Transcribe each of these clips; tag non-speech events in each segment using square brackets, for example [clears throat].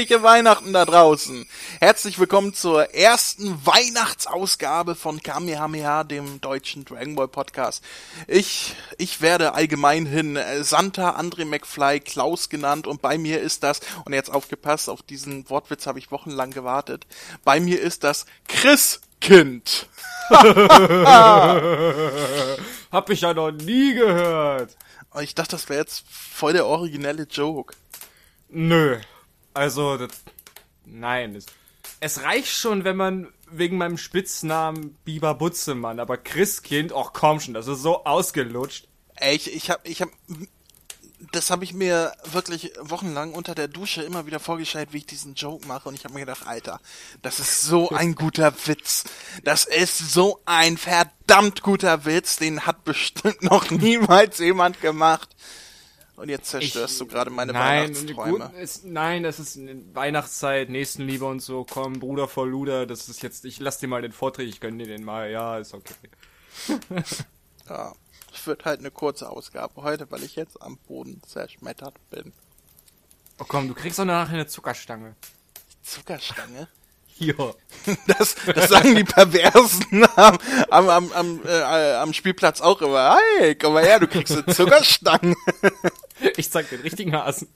Fröhliche Weihnachten da draußen. Herzlich willkommen zur ersten Weihnachtsausgabe von Kamehameha, dem deutschen Dragon Ball Podcast. Ich, ich werde allgemeinhin äh, Santa, André McFly, Klaus genannt und bei mir ist das, und jetzt aufgepasst, auf diesen Wortwitz habe ich wochenlang gewartet, bei mir ist das Chris Kind. [laughs] Hab ich ja noch nie gehört. Ich dachte, das wäre jetzt voll der originelle Joke. Nö. Also, das, nein. Es, es reicht schon, wenn man wegen meinem Spitznamen Biber Butzemann, aber Christkind, ach komm schon, das ist so ausgelutscht. Ey, ich, ich hab, ich hab, das habe ich mir wirklich wochenlang unter der Dusche immer wieder vorgestellt, wie ich diesen Joke mache und ich habe mir gedacht, Alter, das ist so ein guter Witz. Das ist so ein verdammt guter Witz, den hat bestimmt noch [laughs] niemals jemand gemacht. Und jetzt zerstörst ich, du gerade meine nein, Weihnachtsträume. Ist, nein, das ist Weihnachtszeit, Nächstenliebe und so. Komm, Bruder vor Luder, das ist jetzt, ich lass dir mal den Vortrag, ich gönn dir den mal. Ja, ist okay. [laughs] [laughs] ja, es wird halt eine kurze Ausgabe heute, weil ich jetzt am Boden zerschmettert bin. Oh komm, du kriegst doch nachher eine Zuckerstange. Zuckerstange? Ja. [laughs] Das, das sagen die Perversen [laughs] am, am, am, am, äh, am Spielplatz auch immer. Hey, komm mal her, du kriegst eine Zuckerstange. [laughs] Ich zeig den richtigen Hasen.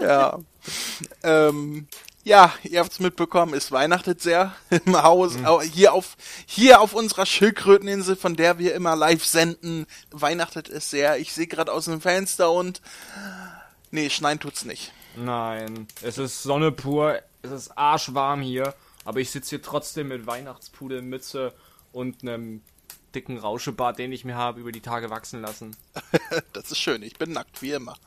ja. Ähm, ja, ihr habt's mitbekommen, es weihnachtet sehr im Haus. Mhm. Hier auf, hier auf unserer Schildkröteninsel, von der wir immer live senden, weihnachtet es sehr. Ich sehe gerade aus dem Fenster und nee, schneien tut's nicht. Nein, es ist Sonne pur, es ist arschwarm hier, aber ich sitze hier trotzdem mit Weihnachtspudelmütze und einem dicken Rauschebart, den ich mir habe über die Tage wachsen lassen. [laughs] das ist schön, ich bin nackt wie immer. [laughs]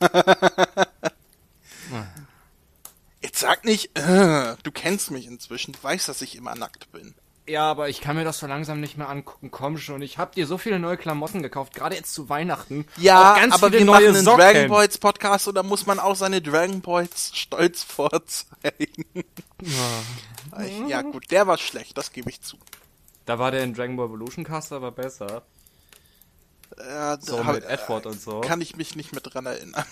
Jetzt sag nicht, äh, du kennst mich inzwischen, du weißt, dass ich immer nackt bin. Ja, aber ich kann mir das so langsam nicht mehr angucken. Komm schon, ich hab dir so viele neue Klamotten gekauft, gerade jetzt zu Weihnachten. Ja, aber wir machen einen Socken. Dragon Balls Podcast oder muss man auch seine Dragon Balls stolz vorzeigen? Ja. ja gut, der war schlecht, das gebe ich zu. Da war der in Dragon Ball Evolution Cast aber besser. Ja, so mit Edward und so. Kann ich mich nicht mehr dran erinnern.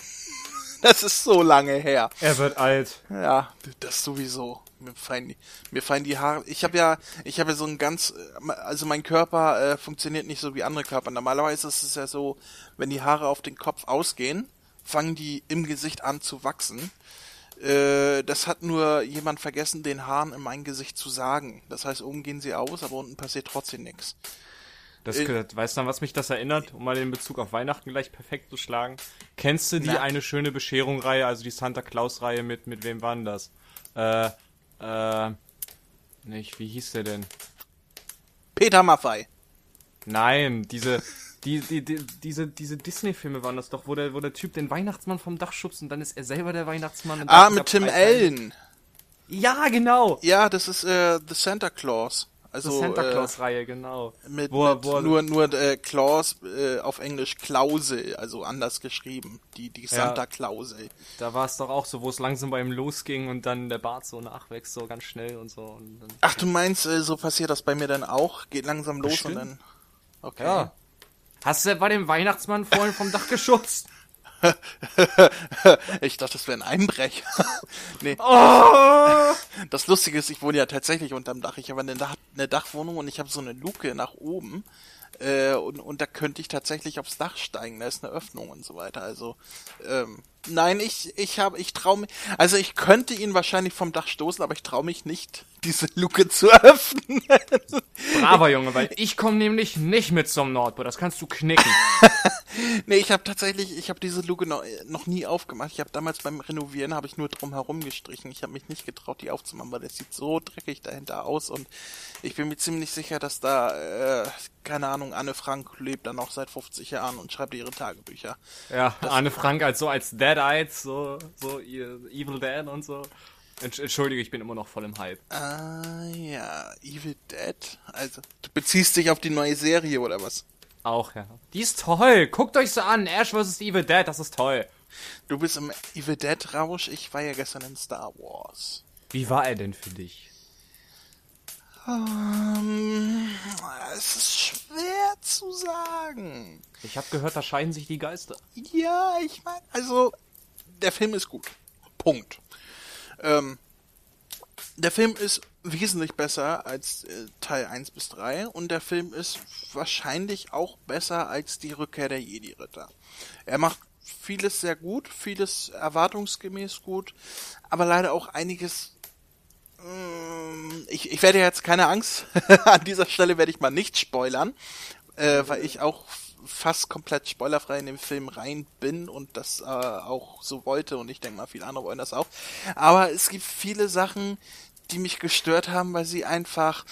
[laughs] Das ist so lange her. Er wird alt. Ja, das sowieso. Mir fallen die, mir fallen die Haare. Ich habe ja, ich habe ja so ein ganz, also mein Körper äh, funktioniert nicht so wie andere Körper. Normalerweise ist es ja so, wenn die Haare auf den Kopf ausgehen, fangen die im Gesicht an zu wachsen. Äh, das hat nur jemand vergessen, den Haaren in mein Gesicht zu sagen. Das heißt, oben gehen sie aus, aber unten passiert trotzdem nichts. Das, äh, weißt du, an was mich das erinnert, um mal den Bezug auf Weihnachten gleich perfekt zu schlagen? Kennst du die Na. eine schöne Bescherung-Reihe, also die Santa Claus-Reihe mit, mit wem war denn das? Äh, äh, nicht, wie hieß der denn? Peter Maffei. Nein, diese, die, die, die, diese, diese Disney-Filme waren das doch, wo der, wo der Typ den Weihnachtsmann vom Dach schubst und dann ist er selber der Weihnachtsmann. ah, mit Tim Allen. Ja, genau. Ja, das ist äh, The Santa Claus. Also, Santa Claus-Reihe, äh, genau. Mit, wo, mit wo nur, nur äh, Claus äh, auf Englisch Klausel, also anders geschrieben. Die, die Santa ja, Klausel. Da war es doch auch so, wo es langsam bei ihm losging und dann der Bart so nachwächst, so ganz schnell und so. Und dann, Ach, du meinst, äh, so passiert das bei mir dann auch? Geht langsam los Bestimmt. und dann. Okay. Ja. Hast du bei dem Weihnachtsmann vorhin vom Dach geschubst? [laughs] [laughs] ich dachte, das wäre ein Einbrecher. [laughs] nee. Oh! Das Lustige ist, ich wohne ja tatsächlich unterm Dach. Ich habe eine, Dach, eine Dachwohnung und ich habe so eine Luke nach oben. Äh, und, und da könnte ich tatsächlich aufs Dach steigen. Da ist eine Öffnung und so weiter. Also, ähm, nein, ich, ich habe, ich traue mich, also ich könnte ihn wahrscheinlich vom Dach stoßen, aber ich traue mich nicht, [laughs] diese Luke zu öffnen. Braver Junge, weil ich komme nämlich nicht mit zum Nordpol. Das kannst du knicken. [laughs] nee, ich habe tatsächlich, ich habe diese Luke noch, noch nie aufgemacht. Ich habe damals beim Renovieren habe ich nur drum herum gestrichen. Ich habe mich nicht getraut, die aufzumachen, weil das sieht so dreckig dahinter aus und ich bin mir ziemlich sicher, dass da äh, keine Ahnung, Anne Frank lebt da noch seit 50 Jahren und schreibt ihre Tagebücher. Ja, das Anne Frank als so als Dead Eyes, so so Evil Dead und so. Entschuldige, ich bin immer noch voll im Hype. Ah ja, Evil Dead. Also, du beziehst dich auf die neue Serie oder was? Auch, ja. Die ist toll. Guckt euch so an. Ash vs. Evil Dead, das ist toll. Du bist im Evil Dead Rausch. Ich war ja gestern in Star Wars. Wie war er denn für dich? Ähm, es ist schwer zu sagen. Ich habe gehört, da scheiden sich die Geister. Ja, ich meine, also der Film ist gut. Punkt. Ähm, der Film ist wesentlich besser als äh, Teil 1 bis 3 und der Film ist wahrscheinlich auch besser als die Rückkehr der Jedi-Ritter. Er macht vieles sehr gut, vieles erwartungsgemäß gut, aber leider auch einiges ich, ich werde jetzt keine Angst, [laughs] an dieser Stelle werde ich mal nicht spoilern, äh, weil ich auch fast komplett spoilerfrei in den Film rein bin und das äh, auch so wollte und ich denke mal, viele andere wollen das auch. Aber es gibt viele Sachen, die mich gestört haben, weil sie einfach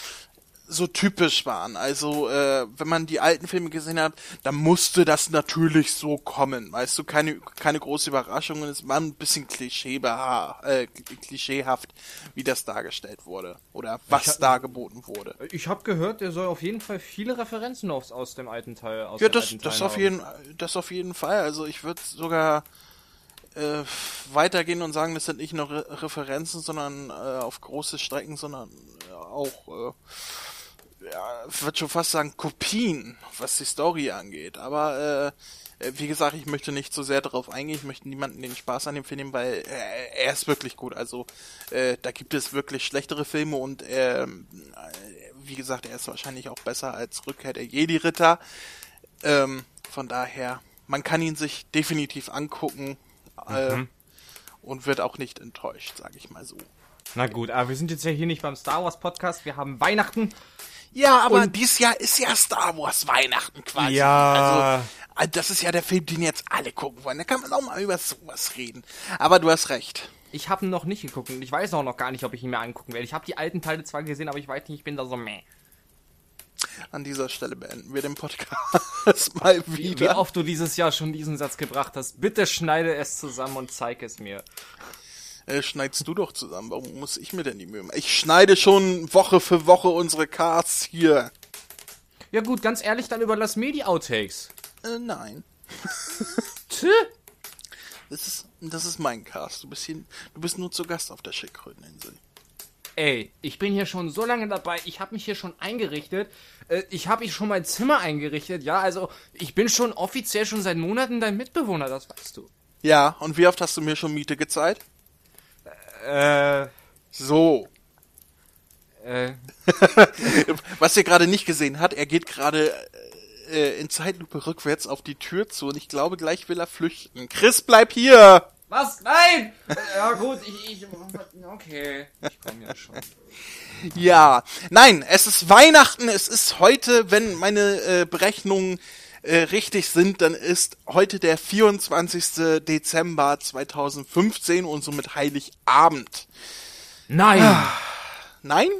so typisch waren. Also, äh, wenn man die alten Filme gesehen hat, dann musste das natürlich so kommen. Weißt du, keine, keine große Überraschung und es war ein bisschen klischeebeha äh, klischeehaft, wie das dargestellt wurde. Oder was hab, da geboten wurde. Ich habe gehört, er soll auf jeden Fall viele Referenzen aus, aus dem alten Teil aus Ja, das, das, auf jeden, das auf jeden Fall. Also ich würde sogar äh, weitergehen und sagen, das sind nicht nur Re Referenzen, sondern äh, auf große Strecken, sondern äh, auch, äh, ich würde schon fast sagen, Kopien, was die Story angeht. Aber äh, wie gesagt, ich möchte nicht so sehr darauf eingehen, ich möchte niemanden den Spaß an dem Film nehmen, weil äh, er ist wirklich gut. Also äh, da gibt es wirklich schlechtere Filme und äh, wie gesagt, er ist wahrscheinlich auch besser als Rückkehr der Jedi-Ritter. Ähm, von daher, man kann ihn sich definitiv angucken äh, mhm. und wird auch nicht enttäuscht, sage ich mal so. Na gut, aber wir sind jetzt ja hier nicht beim Star Wars Podcast, wir haben Weihnachten. Ja, aber und dieses Jahr ist ja Star Wars Weihnachten quasi. Ja. Also, äh, das ist ja der Film, den jetzt alle gucken wollen. Da kann man auch mal über sowas reden. Aber du hast recht. Ich habe ihn noch nicht geguckt und ich weiß auch noch gar nicht, ob ich ihn mir angucken werde. Ich habe die alten Teile zwar gesehen, aber ich weiß nicht, ich bin da so meh. An dieser Stelle beenden wir den Podcast [laughs] mal wieder. Wie oft du dieses Jahr schon diesen Satz gebracht hast. Bitte schneide es zusammen und zeig es mir. Äh, schneidest du doch zusammen. Warum muss ich mir denn die Mühe machen? Ich schneide schon Woche für Woche unsere Casts hier. Ja gut, ganz ehrlich, dann überlass mir die Outtakes. Äh, nein. [laughs] Tö? Das ist, das ist mein Cast. Du bist hier, du bist nur zu Gast auf der Schickröteninsel. Ey, ich bin hier schon so lange dabei, ich habe mich hier schon eingerichtet. Äh, ich habe ich schon mein Zimmer eingerichtet, ja, also ich bin schon offiziell schon seit Monaten dein Mitbewohner, das weißt du. Ja, und wie oft hast du mir schon Miete gezahlt? Äh. So. Äh. [laughs] Was ihr gerade nicht gesehen hat, er geht gerade äh, in Zeitlupe rückwärts auf die Tür zu und ich glaube, gleich will er flüchten. Chris, bleib hier! Was? Nein! Ja gut, ich, ich okay, ich komme ja schon. Ja, nein, es ist Weihnachten, es ist heute, wenn meine äh, Berechnungen äh, richtig sind, dann ist heute der 24. Dezember 2015 und somit Heiligabend. Nein! Ah, nein?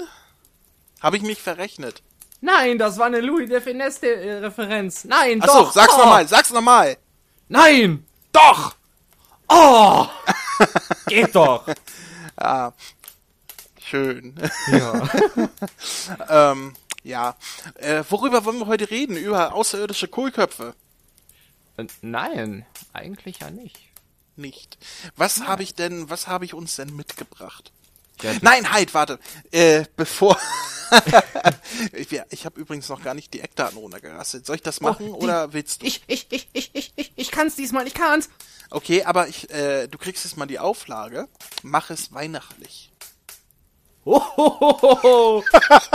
Habe ich mich verrechnet? Nein, das war eine Louis de Finesse äh, Referenz. Nein, Achso, doch. sag's oh. nochmal, sag's nochmal. Nein! Doch! Oh! [laughs] Geht doch! Ja. Schön. Ja. [laughs] ähm, ja. Äh, worüber wollen wir heute reden? Über außerirdische Kohlköpfe? Äh, nein, eigentlich ja nicht. Nicht. Was habe ich denn, was habe ich uns denn mitgebracht? Ja, Nein, halt, warte. Äh, bevor. [laughs] ich ich habe übrigens noch gar nicht die Eckdaten runtergerasselt. Soll ich das oh, machen oh, die, oder willst du? Ich, ich, ich, ich, ich, ich, ich kann's diesmal, ich kann's. Okay, aber ich, äh, du kriegst jetzt mal die Auflage. Mach es weihnachtlich. Ohohoho.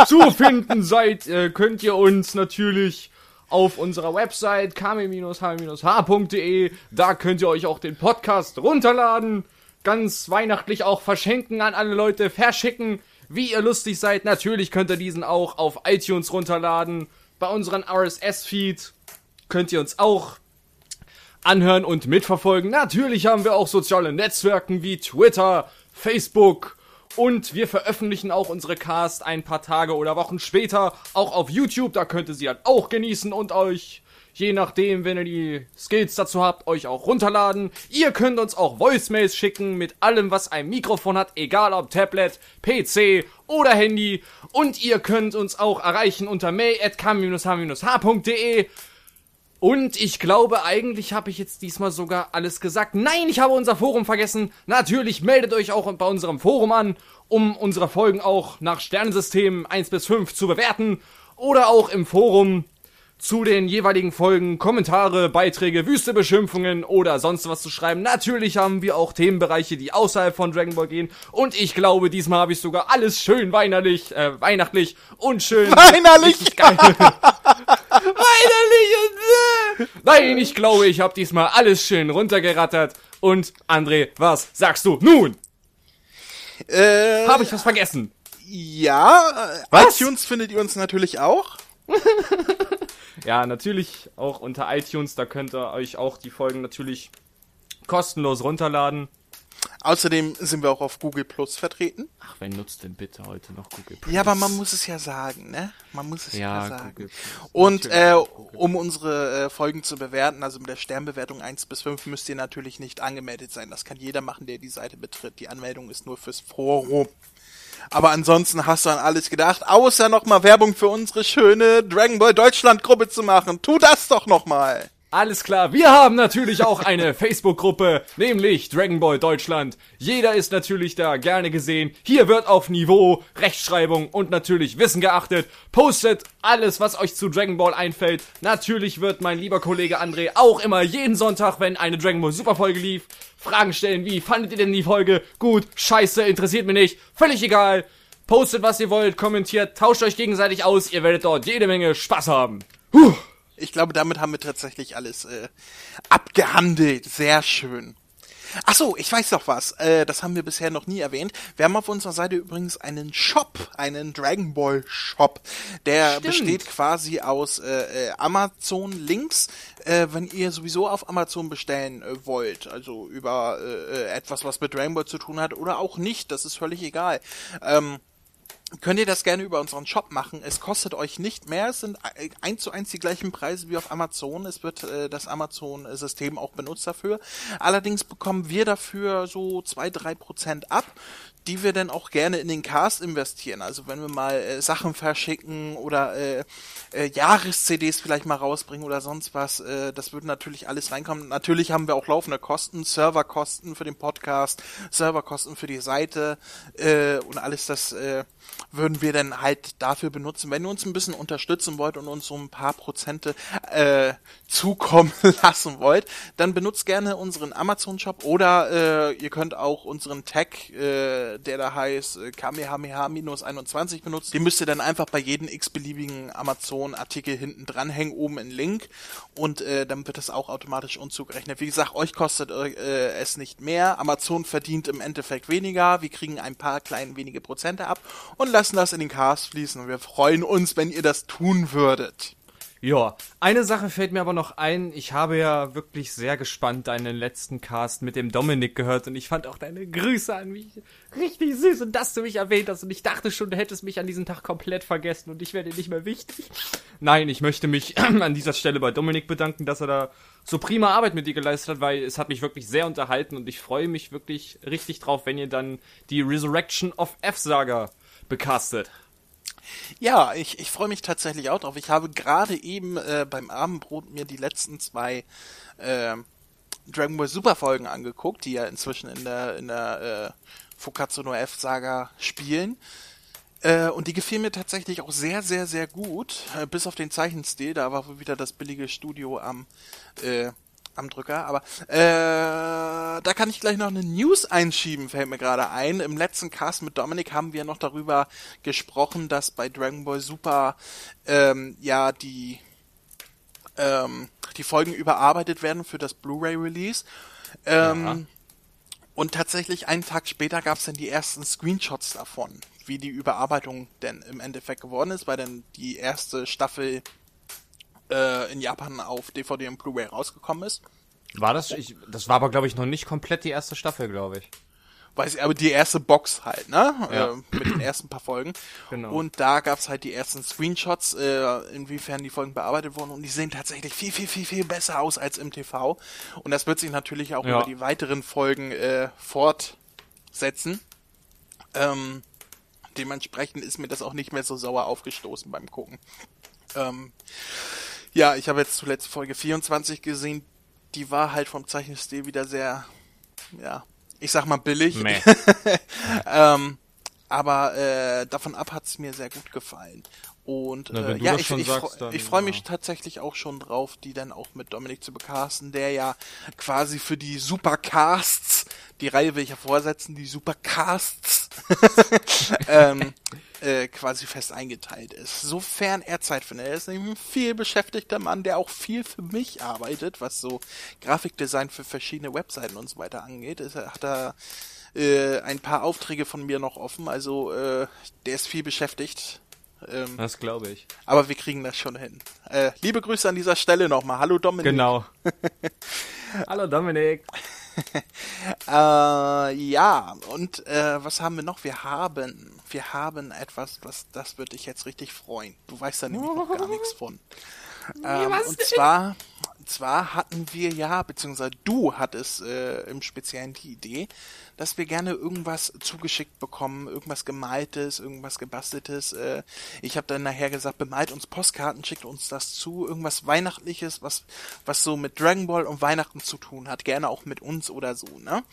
Zu finden seid, äh, könnt ihr uns natürlich auf unserer Website kame-h-h.de. Da könnt ihr euch auch den Podcast runterladen ganz weihnachtlich auch verschenken an alle Leute, verschicken, wie ihr lustig seid. Natürlich könnt ihr diesen auch auf iTunes runterladen. Bei unseren RSS-Feed könnt ihr uns auch anhören und mitverfolgen. Natürlich haben wir auch soziale Netzwerke wie Twitter, Facebook und wir veröffentlichen auch unsere Cast ein paar Tage oder Wochen später auch auf YouTube. Da könnt ihr sie dann auch genießen und euch je nachdem, wenn ihr die Skills dazu habt, euch auch runterladen. Ihr könnt uns auch Voicemails schicken mit allem, was ein Mikrofon hat, egal ob Tablet, PC oder Handy. Und ihr könnt uns auch erreichen unter mail.kam-h.de. Und ich glaube, eigentlich habe ich jetzt diesmal sogar alles gesagt. Nein, ich habe unser Forum vergessen. Natürlich meldet euch auch bei unserem Forum an, um unsere Folgen auch nach Sternensystemen 1 bis 5 zu bewerten. Oder auch im Forum zu den jeweiligen Folgen Kommentare, Beiträge, wüste Beschimpfungen oder sonst was zu schreiben. Natürlich haben wir auch Themenbereiche, die außerhalb von Dragon Ball gehen. Und ich glaube, diesmal habe ich sogar alles schön weinerlich, äh, weihnachtlich und schön. Weinerlich! [laughs] Weinerlich äh. Nein, ich glaube, ich habe diesmal alles schön runtergerattert. Und André, was sagst du nun? Äh, Habe ich was vergessen? Ja, äh, Was? iTunes findet ihr uns natürlich auch. [laughs] Ja, natürlich auch unter iTunes, da könnt ihr euch auch die Folgen natürlich kostenlos runterladen. Außerdem sind wir auch auf Google Plus vertreten. Ach, wer nutzt denn bitte heute noch Google Plus? Ja, aber man muss es ja sagen, ne? Man muss es ja, Ja, sagen. Und äh, um unsere äh, Folgen zu bewerten, also mit der Sternbewertung 1 bis 5, müsst ihr natürlich nicht angemeldet sein. Das kann jeder machen, der die Seite betritt. Die Anmeldung ist nur fürs Forum. Aber ansonsten hast du an alles gedacht, außer nochmal Werbung für unsere schöne Dragon Ball Deutschland Gruppe zu machen. Tu das doch nochmal. Alles klar, wir haben natürlich auch eine [laughs] Facebook-Gruppe, nämlich Dragon Ball Deutschland. Jeder ist natürlich da gerne gesehen. Hier wird auf Niveau, Rechtschreibung und natürlich Wissen geachtet. Postet alles, was euch zu Dragon Ball einfällt. Natürlich wird mein lieber Kollege André auch immer jeden Sonntag, wenn eine Dragon Ball Superfolge lief, Fragen stellen wie, fandet ihr denn die Folge gut, scheiße, interessiert mich nicht, völlig egal. Postet, was ihr wollt, kommentiert, tauscht euch gegenseitig aus, ihr werdet dort jede Menge Spaß haben. Puh. Ich glaube, damit haben wir tatsächlich alles äh, abgehandelt. Sehr schön. Ach so, ich weiß noch was. Äh, das haben wir bisher noch nie erwähnt. Wir haben auf unserer Seite übrigens einen Shop, einen Dragon Ball Shop. Der Stimmt. besteht quasi aus äh, äh, Amazon-Links, äh, wenn ihr sowieso auf Amazon bestellen äh, wollt. Also über äh, äh, etwas, was mit Dragon Ball zu tun hat oder auch nicht. Das ist völlig egal. Ähm, könnt ihr das gerne über unseren Shop machen. Es kostet euch nicht mehr. Es sind eins zu eins die gleichen Preise wie auf Amazon. Es wird äh, das Amazon-System auch benutzt dafür. Allerdings bekommen wir dafür so zwei, drei Prozent ab, die wir dann auch gerne in den Cast investieren. Also wenn wir mal äh, Sachen verschicken oder äh, äh, Jahres-CDs vielleicht mal rausbringen oder sonst was, äh, das würde natürlich alles reinkommen. Natürlich haben wir auch laufende Kosten, Serverkosten für den Podcast, Serverkosten für die Seite äh, und alles das äh, würden wir dann halt dafür benutzen. Wenn ihr uns ein bisschen unterstützen wollt und uns so ein paar Prozente äh, zukommen [laughs] lassen wollt, dann benutzt gerne unseren Amazon-Shop oder äh, ihr könnt auch unseren Tag, äh, der da heißt äh, Kamehameha-21 benutzen. Den müsst ihr dann einfach bei jedem x-beliebigen Amazon-Artikel hinten dranhängen, oben in Link und äh, dann wird das auch automatisch uns zugerechnet. Wie gesagt, euch kostet äh, es nicht mehr. Amazon verdient im Endeffekt weniger. Wir kriegen ein paar kleine wenige Prozente ab und lassen das in den Cast fließen. Und wir freuen uns, wenn ihr das tun würdet. Ja, eine Sache fällt mir aber noch ein. Ich habe ja wirklich sehr gespannt deinen letzten Cast mit dem Dominik gehört und ich fand auch deine Grüße an mich richtig süß und dass du mich erwähnt hast und ich dachte schon, du hättest mich an diesem Tag komplett vergessen und ich werde nicht mehr wichtig. Nein, ich möchte mich [clears throat] an dieser Stelle bei Dominik bedanken, dass er da so prima Arbeit mit dir geleistet hat, weil es hat mich wirklich sehr unterhalten und ich freue mich wirklich richtig drauf, wenn ihr dann die Resurrection of F-Saga becastet. Ja, ich, ich freue mich tatsächlich auch drauf. Ich habe gerade eben äh, beim Abendbrot mir die letzten zwei äh, Dragon Ball Super Folgen angeguckt, die ja inzwischen in der in der äh, Fukatsu no F Saga spielen. Äh, und die gefielen mir tatsächlich auch sehr, sehr, sehr gut. Äh, bis auf den Zeichenstil, da war wieder das billige Studio am äh, am Drücker, aber äh, da kann ich gleich noch eine News einschieben, fällt mir gerade ein. Im letzten Cast mit Dominik haben wir noch darüber gesprochen, dass bei Dragon Ball Super ähm, ja die ähm, die Folgen überarbeitet werden für das Blu-ray-Release. Ähm, Ja. Und tatsächlich einen Tag später gab es dann die ersten Screenshots davon, wie die Überarbeitung denn im Endeffekt geworden ist, weil dann die erste Staffel äh, in Japan auf DVD und Blu-ray rausgekommen ist. War das? Ich, das war aber, glaube ich, noch nicht komplett die erste Staffel, glaube ich. Weiß ich, aber die erste Box halt, ne? Ja. Äh, mit den ersten paar Folgen. Genau. Und da gab's halt die ersten Screenshots, äh, inwiefern die Folgen bearbeitet wurden. Und die sehen tatsächlich viel, viel, viel, viel besser aus als im TV. Und das wird sich natürlich auch Ja. über die weiteren Folgen äh, fortsetzen. Ähm, dementsprechend ist mir das auch nicht mehr so sauer aufgestoßen beim Gucken. Ähm, ja, ich habe jetzt zuletzt Folge 24 gesehen. Die war halt vom Zeichenstil wieder sehr, ja, ich sag mal billig. Meh. [laughs] ähm, aber äh, davon ab hat's mir sehr gut gefallen. Und Na, äh, ja, ich, ich, sagst, dann, ich freue mich ja. tatsächlich auch schon drauf, die dann auch mit Dominik zu bekasten, der ja quasi für die Supercasts, die Reihe will ich ja vorsetzen, die Supercasts, [laughs] ähm, äh, quasi fest eingeteilt ist. Sofern er Zeit findet. Er ist nämlich ein viel beschäftigter Mann, der auch viel für mich arbeitet, was so Grafikdesign für verschiedene Webseiten und so weiter angeht. Ist, er- hat er äh, ein paar Aufträge von mir noch offen, also äh, der ist viel beschäftigt. Ähm, Das glaube ich. aber wir kriegen das schon hin. Äh, liebe Grüße an dieser Stelle nochmal. Hallo Dominik. Genau. [laughs] Hallo Dominik. [laughs] Äh, ja, und äh, was haben wir noch? Wir haben, wir haben etwas, was das wird dich jetzt richtig freuen. Du weißt da nämlich noch gar nichts von. [laughs] Ähm, was und zwar, zwar hatten wir ja, beziehungsweise du hattest äh, im Speziellen die Idee, dass wir gerne irgendwas zugeschickt bekommen, irgendwas gemaltes, irgendwas gebasteltes. Äh, ich habe dann nachher gesagt, bemalt uns Postkarten, schickt uns das zu, irgendwas Weihnachtliches, was was so mit Dragon Ball und Weihnachten zu tun hat, gerne auch mit uns oder so. Ne?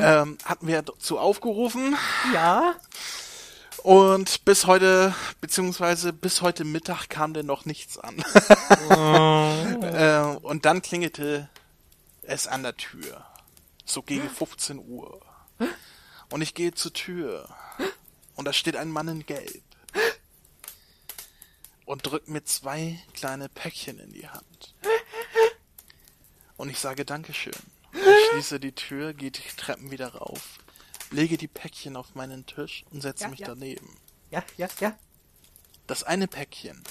Ähm, hatten wir dazu aufgerufen. Ja? Und bis heute, beziehungsweise bis heute Mittag kam denn noch nichts an. [laughs] äh, und dann klingelte es an der Tür. So gegen 15 Uhr. Und ich gehe zur Tür. Und da steht ein Mann in Gelb. Und drückt mir zwei kleine Päckchen in die Hand. Und ich sage Dankeschön. Ich schließe die Tür, gehe die Treppen wieder rauf, lege die Päckchen auf meinen Tisch und setze Ja, mich ja. daneben. Ja, ja, ja. Das eine Päckchen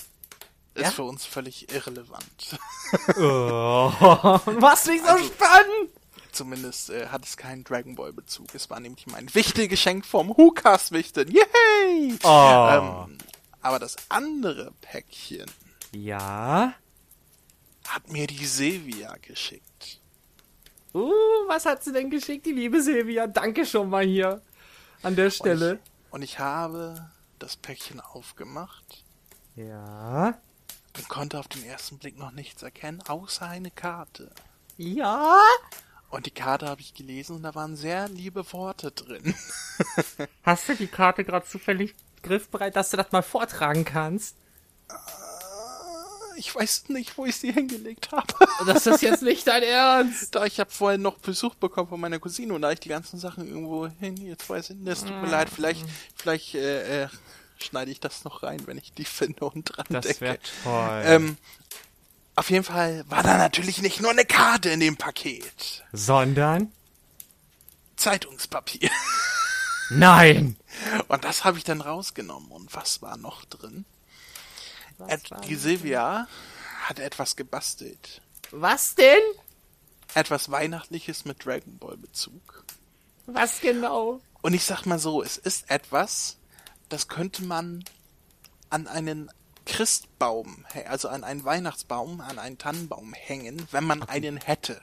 ist Ja? für uns völlig irrelevant. [laughs] Oh. [laughs] Was nicht so Also- spannend? Zumindest äh, hat es keinen Dragon Ball Bezug. Es war nämlich mein wichtiges Geschenk vom Hukas Wichten. Yay! Oh. Ähm, aber das andere Päckchen Ja? hat mir die Silvia geschickt. Uh, was hat sie denn geschickt, die liebe Silvia? Danke schon mal hier an der Und Stelle. ich, und ich habe das Päckchen aufgemacht Ja? und konnte auf den ersten Blick noch nichts erkennen, außer eine Karte. Ja? Und die Karte habe ich gelesen und da waren sehr liebe Worte drin. Hast du die Karte gerade zufällig griffbereit, dass du das mal vortragen kannst? Ich weiß nicht, wo ich sie hingelegt habe. Das ist jetzt nicht dein Ernst. Da ich habe vorhin noch Besuch bekommen von meiner Cousine und da ich die ganzen Sachen irgendwo hin, jetzt weiß ich nicht, es tut mir leid, vielleicht, vielleicht äh, äh, schneide ich das noch rein, wenn ich die finde und dran Das denke. wäre toll. Ähm, auf jeden Fall war da natürlich nicht nur eine Karte in dem Paket. Sondern? Zeitungspapier. [laughs] Nein! Und das habe ich dann rausgenommen. Und was war noch drin? Die Silvia hat etwas gebastelt. Was denn? Etwas Weihnachtliches mit Dragon Ball Bezug. Was genau? Und ich sag mal so, es ist etwas, das könnte man an einen Christbaum, also an einen Weihnachtsbaum, an einen Tannenbaum hängen, wenn man einen hätte.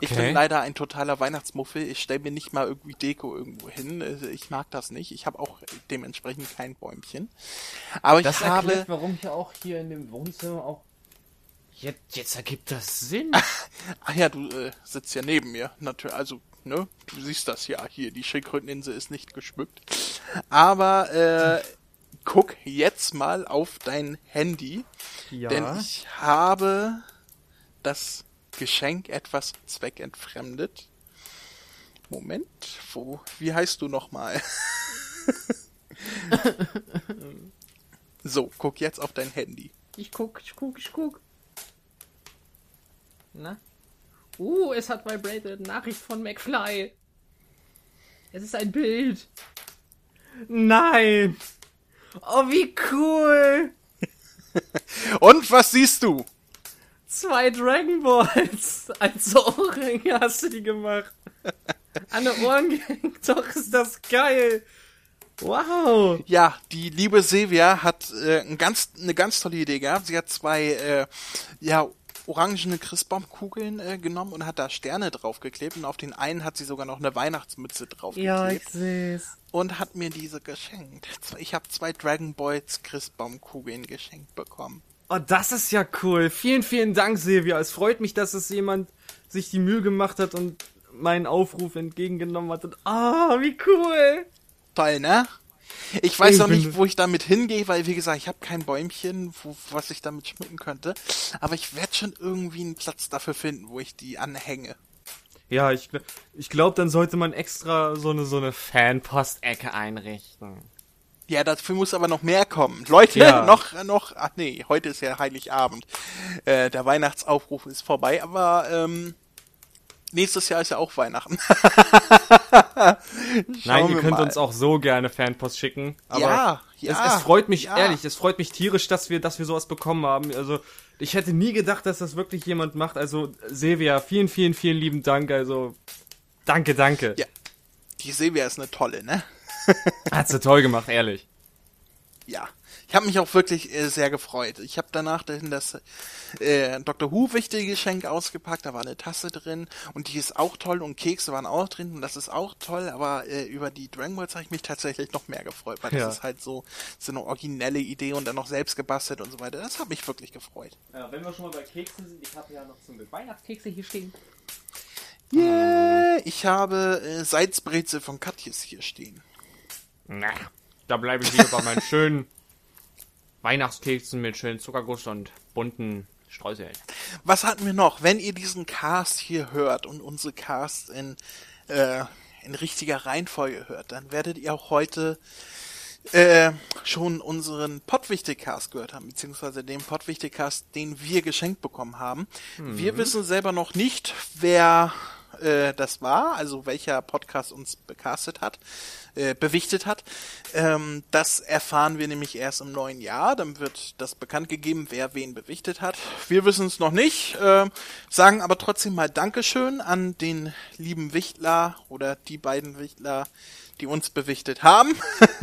Ich Okay. bin leider ein totaler Weihnachtsmuffel. Ich stelle mir nicht mal irgendwie Deko irgendwo hin. Also Ich mag das nicht. Ich habe auch dementsprechend kein Bäumchen. Aber Das ich habe, erklärt, warum hier auch hier in dem Wohnzimmer auch. Jetzt, jetzt ergibt das Sinn. [laughs] ach ja, du äh, sitzt ja neben mir. Natürlich, also ne, du siehst das ja hier. Die Schildkröteninsel ist nicht geschmückt. Aber äh, guck jetzt mal auf dein Handy. Ja. Denn ich habe das Geschenk etwas zweckentfremdet. Moment, wo, wie heißt du nochmal? [laughs] so, guck jetzt auf dein Handy. Ich guck, ich guck, ich guck. Na? Uh, es hat vibrated. Nachricht von McFly. Es ist ein Bild. Nein! Oh, wie cool! [laughs] Und was siehst du? Zwei Dragon Balls [laughs] als Ohrringe hast du die gemacht. [laughs] An die Ohren gehängt. Doch, ist das geil. Wow. Ja, die liebe Silvia hat äh, ein ganz, eine ganz tolle Idee gehabt. Sie hat zwei, äh, ja, orangene Christbaumkugeln äh, genommen und hat da Sterne draufgeklebt und auf den einen hat sie sogar noch eine Weihnachtsmütze draufgeklebt. seh's. Und hat mir diese geschenkt. Ich habe zwei Dragon Balls Christbaumkugeln geschenkt bekommen. Oh, das ist ja cool. Vielen, vielen Dank, Silvia. Es freut mich, dass es jemand sich die Mühe gemacht hat und meinen Aufruf entgegengenommen hat. Und, ah, wie cool. Toll, ne? Ich weiß noch nicht, wo ich damit hingehe, weil wie gesagt, ich habe kein Bäumchen, wo, was ich damit schmücken könnte. Aber ich werde schon irgendwie einen Platz dafür finden, wo ich die anhänge. Ja, ich, ich glaube, dann sollte man extra so eine so eine Fanpost-Ecke einrichten. Ja, dafür muss aber noch mehr kommen. Leute, ja. [laughs] noch, noch, ach nee, heute ist ja Heiligabend. Äh, der Weihnachtsaufruf ist vorbei, aber ähm, nächstes Jahr ist ja auch Weihnachten. [laughs] Nein, ihr könnt mal. uns auch so gerne Fanpost schicken. Aber ja, ja, es, es freut mich ja. ehrlich, es freut mich tierisch, dass wir, dass wir sowas bekommen haben. Also ich hätte nie gedacht, dass das wirklich jemand macht. Also Sevia, vielen, vielen, vielen lieben Dank. Also danke, danke. Ja, die Sevia ist eine tolle, ne? Hat sie toll gemacht, ehrlich. Ja, ich habe mich auch wirklich äh, sehr gefreut. Ich habe danach dahin das äh, Dr. Who wichtige Geschenk ausgepackt. Da war eine Tasse drin und die ist auch toll und Kekse waren auch drin und das ist auch toll. Aber äh, über die Dragon Balls habe ich mich tatsächlich noch mehr gefreut, weil ja. das ist halt so so eine originelle Idee und dann noch selbst gebastelt und so weiter. Das hat mich wirklich gefreut. Ja, wenn wir schon mal bei Keksen sind, ich habe ja noch zum Glück Weihnachtskekse hier stehen. Yeah, ich habe äh, Salzbrezel von Katjes hier stehen. Na, da bleibe ich lieber bei meinen schönen Weihnachtskeksen mit schönen Zuckerguss und bunten Streuseln. Was hatten wir noch? Wenn ihr diesen Cast hier hört und unsere Cast in, äh, in richtiger Reihenfolge hört, dann werdet ihr auch heute äh, schon unseren Pottwichtig-Cast gehört haben, beziehungsweise den Pottwichtig-Cast, den wir geschenkt bekommen haben. Mhm. Wir wissen selber noch nicht, wer äh, das war, also welcher Podcast uns becastet hat äh, bewichtet hat. Ähm, das erfahren wir nämlich erst im neuen Jahr. Dann wird das bekannt gegeben, wer wen bewichtet hat. Wir wissen es noch nicht, äh, sagen aber trotzdem mal Dankeschön an den lieben Wichtler oder die beiden Wichtler, die uns bewichtet haben.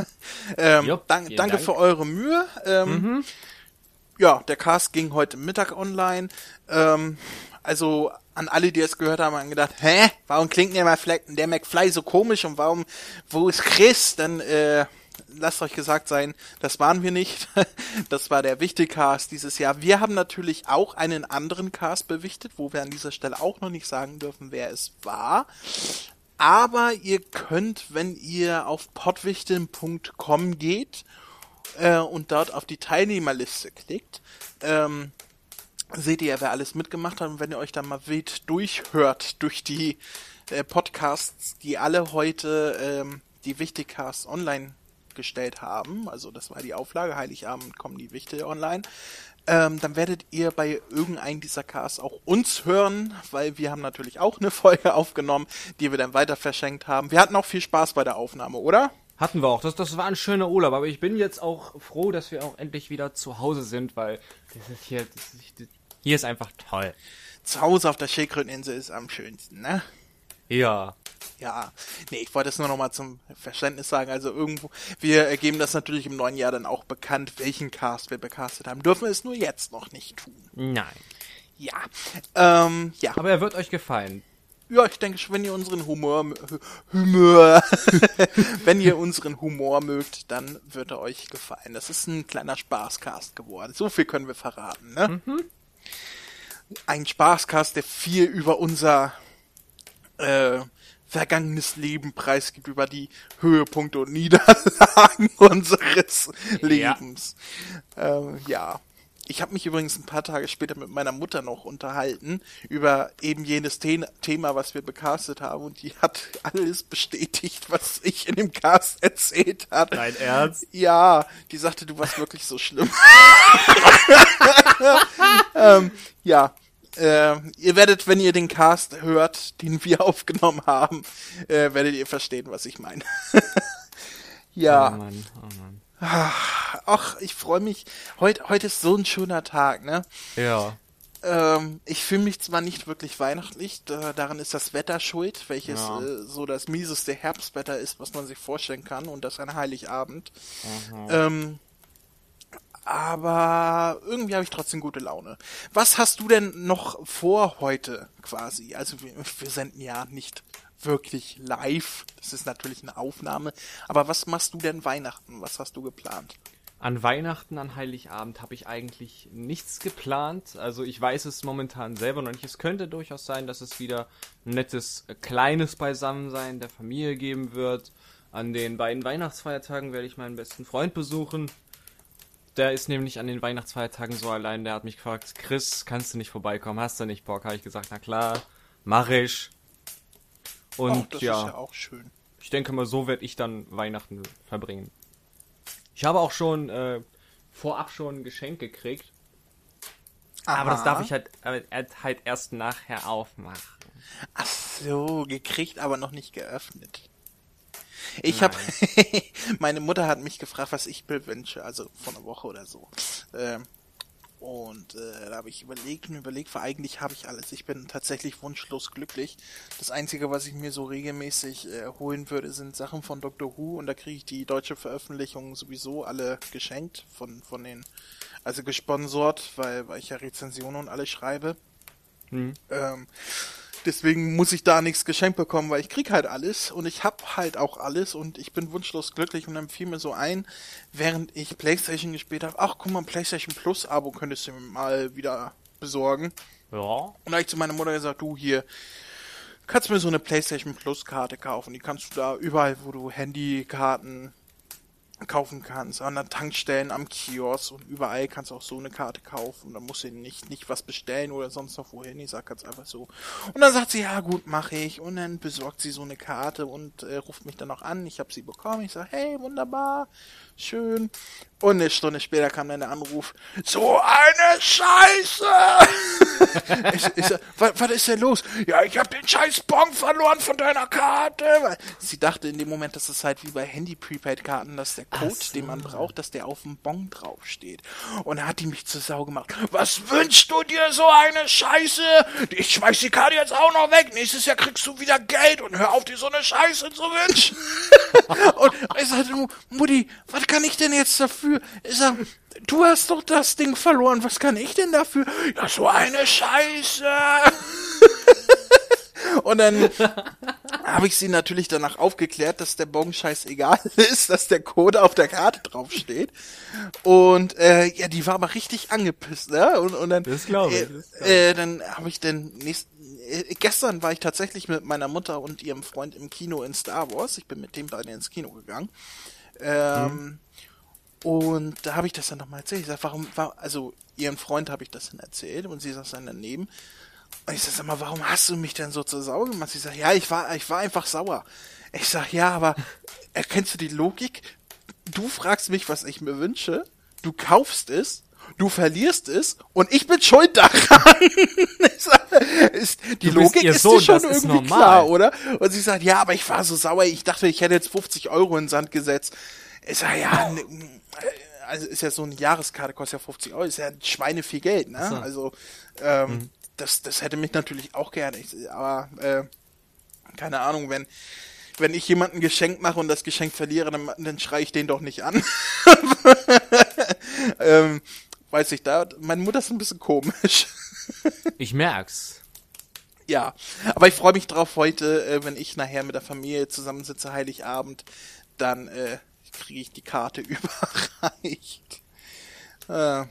[laughs] ähm, jo, danke Dank. für eure Mühe. Ähm, mhm. Ja, der Cast ging heute Mittag online. Ähm, also an alle, die es gehört haben, haben gedacht, hä, warum klingt der, der McFly so komisch und warum, wo ist Chris? Dann äh, lasst euch gesagt sein, das waren wir nicht. [laughs] Das war der Wichtig-Cast dieses Jahr. Wir haben natürlich auch einen anderen Cast bewichtet, wo wir an dieser Stelle auch noch nicht sagen dürfen, wer es war. Aber ihr könnt, wenn ihr auf podwichteln.com geht äh, und dort auf die Teilnehmerliste klickt, ähm, seht ihr, wer alles mitgemacht hat. Und wenn ihr euch dann mal wild durchhört durch die äh, Podcasts, die alle heute ähm, die Wichtigcasts online gestellt haben, also das war die Auflage, Heiligabend kommen die Wichtel online, ähm, dann werdet ihr bei irgendeinem dieser Casts auch uns hören, weil wir haben natürlich auch eine Folge aufgenommen, die wir dann weiter verschenkt haben. Wir hatten auch viel Spaß bei der Aufnahme, oder? Hatten wir auch. Das, das war ein schöner Urlaub, aber ich bin jetzt auch froh, dass wir auch endlich wieder zu Hause sind, weil das ist hier, das ist, hier ist einfach toll. Zu Hause auf der Schildkröteninsel ist am schönsten, ne? Ja. Ja, nee, ich wollte es nur noch mal zum Verständnis sagen. Also irgendwo, wir geben das natürlich im neuen Jahr dann auch bekannt, welchen Cast wir becastet haben. Dürfen wir es nur jetzt noch nicht tun. Nein. Ja. Ähm, ja. Aber er wird euch gefallen. Ja, ich denke schon, wenn ihr unseren Humor, Humor, [laughs] wenn ihr unseren Humor mögt, dann wird er euch gefallen. Das ist ein kleiner Spaßcast geworden. So viel können wir verraten, ne? Mhm ein Spaßcast, der viel über unser äh, vergangenes Leben preisgibt, über die Höhepunkte und Niederlagen [laughs] unseres Lebens. Ja. Ähm, ja. Ich habe mich übrigens ein paar Tage später mit meiner Mutter noch unterhalten über eben jenes The Thema, was wir becastet haben und die hat alles bestätigt, was ich in dem Cast [laughs] erzählt hat. Dein Ernst? Ja, die sagte, du warst wirklich so schlimm. [laughs] ähm, ja, äh, ihr werdet, wenn ihr den Cast hört, den wir [laughs] aufgenommen haben, äh, werdet ihr verstehen, was ich meine. ja. Oh Mann, oh Mann. Ach, ich freue mich. Heute, heute ist so ein schöner Tag, ne? Ja. Ähm, ich fühle mich zwar nicht wirklich weihnachtlich, da, daran ist das Wetter schuld, welches ja. äh, so das mieseste Herbstwetter ist, was man sich vorstellen kann, und das ein Heiligabend. Mhm. Ähm, aber irgendwie habe ich trotzdem gute Laune. Was hast du denn noch vor heute quasi? Also wir, wir senden ja nicht wirklich live. Das ist natürlich eine Aufnahme. Aber was machst du denn Weihnachten? Was hast du geplant? An Weihnachten, an Heiligabend habe ich eigentlich nichts geplant. Also ich weiß es momentan selber noch nicht. Es könnte durchaus sein, dass es wieder ein nettes, äh, kleines Beisammensein der Familie geben wird. An den beiden Weihnachtsfeiertagen werde ich meinen besten Freund besuchen. Der ist nämlich an den Weihnachtsfeiertagen so allein. Der hat mich gefragt, Chris, kannst du nicht vorbeikommen? Hast du nicht Bock? Habe ich gesagt, na klar, mach ich. Und oh, ja, ja ich denke mal, so werde ich dann Weihnachten verbringen. Ich habe auch schon äh, vorab schon ein Geschenk gekriegt. Aha. Aber das darf ich halt, halt erst nachher aufmachen. Ach so, gekriegt, aber noch nicht geöffnet. Ich habe, [laughs] meine Mutter hat mich gefragt, was ich mir wünsche, also vor einer Woche oder so. Ähm, und äh, da habe ich überlegt und überlegt, weil eigentlich habe ich alles. Ich bin tatsächlich wunschlos glücklich. Das Einzige, was ich mir so regelmäßig äh, holen würde, sind Sachen von Doctor Who und da kriege ich die deutsche Veröffentlichung sowieso alle geschenkt von, von den, also gesponsort, weil, weil ich ja Rezensionen und alles schreibe. Mhm. Ähm, Deswegen muss ich da nichts geschenkt bekommen, weil ich krieg halt alles und ich hab halt auch alles und ich bin wunschlos glücklich und dann fiel mir so ein, während ich Playstation gespielt habe, ach guck mal, Playstation Plus Abo könntest du mir mal wieder besorgen. Ja. Und da habe ich zu meiner Mutter gesagt, du hier, kannst mir so eine Playstation Plus Karte kaufen, die kannst du da überall, wo du Handykarten kaufen kannst, an der Tankstellen, am Kiosk und überall kannst du auch so eine Karte kaufen. Da musst du nicht, nicht was bestellen oder sonst noch wohin. Ich sag ganz einfach so. Und dann sagt sie, ja gut, mache ich. Und dann besorgt sie so eine Karte und äh, ruft mich dann auch an. Ich habe sie bekommen. Ich sag, hey, wunderbar, schön. Und eine Stunde später kam dann der Anruf, so eine Scheiße! [laughs] ich, ich, was, was ist denn los? Ja, ich habe den scheiß Bon verloren von deiner Karte. Sie dachte in dem Moment, dass es halt wie bei Handy-Prepaid-Karten, dass der Code, so. den man braucht, dass der auf dem Bon draufsteht. Und da hat die mich zur Sau gemacht. Was wünschst du dir so eine Scheiße? Ich schmeiß die Karte jetzt auch noch weg. Nächstes Jahr kriegst du wieder Geld und hör auf, dir so eine Scheiße zu wünschen. [laughs] und ich sagte, Mutti, was kann ich denn jetzt dafür? Ich sag, du hast doch das Ding verloren, was kann ich denn dafür? Ja, so eine Scheiße. [laughs] Und dann habe ich sie natürlich danach aufgeklärt, dass der Bon scheißegal [laughs] ist, dass der Code auf der Karte draufsteht. Und äh, ja, die war aber richtig angepisst, ne? Und, und dann, das glaube ich. Äh, äh, dann habe ich dann nächsten äh, gestern war ich tatsächlich mit meiner Mutter und ihrem Freund im Kino in Star Wars. Ich bin mit dem beiden ins Kino gegangen. Ähm, mhm. Und da habe ich das dann nochmal erzählt. Ich sag, warum, war, also ihren Freund habe ich das dann erzählt und sie saß dann daneben. Und ich sag, sag mal, warum hast du mich denn so zur Sau gemacht? Sie sagt, ja, ich war, ich war einfach sauer. Ich sag, ja, aber erkennst du die Logik? Du fragst mich, was ich mir wünsche, du kaufst es, du verlierst es und ich bin schuld daran. [laughs] [laughs] ist, die Logik ist Sohn, schon irgendwie klar, oder? Und sie sagt, ja, aber ich war so sauer, ich dachte, ich hätte jetzt 50 Euro in den Sand gesetzt. Sag, ja, ne, also ist ja so eine Jahreskarte, kostet ja 50 Euro, ist ja ein Schweine viel Geld, ne? So. Also, ähm, mhm. das, das hätte mich natürlich auch gerne. Ich, aber, äh, keine Ahnung, wenn, wenn ich jemanden ein Geschenk mache und das Geschenk verliere, dann, dann schreie ich den doch nicht an. [laughs] ähm, weiß ich da, meine Mutter ist ein bisschen komisch. Ich merk's. Ja, aber ich freue mich drauf heute, äh, wenn ich nachher mit der Familie zusammensitze, Heiligabend, dann äh, kriege ich die Karte [laughs] überreicht. Äh,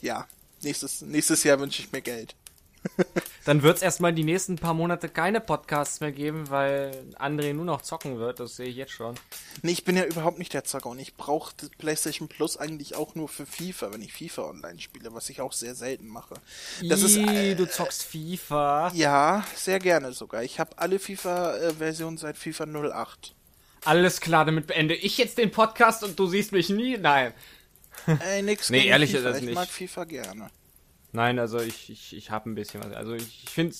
ja, nächstes, nächstes Jahr wünsche ich mir Geld. Dann wird es erstmal die nächsten paar Monate keine Podcasts mehr geben, weil André nur noch zocken wird, das sehe ich jetzt schon. Nee, ich bin ja überhaupt nicht der Zocker und ich brauche PlayStation Plus eigentlich auch nur für FIFA, wenn ich FIFA online spiele, was ich auch sehr selten mache. Das Ii, ist äh, du zockst FIFA. Ja, sehr gerne sogar. Ich habe alle FIFA-Versionen seit FIFA 08. Alles klar, damit beende ich jetzt den Podcast und du siehst mich nie. Nein. Ey, nix nee, ehrlich FIFA. ist das nicht. Ich mag FIFA gerne. Nein, also ich, ich, ich habe ein bisschen was. Also ich, ich finde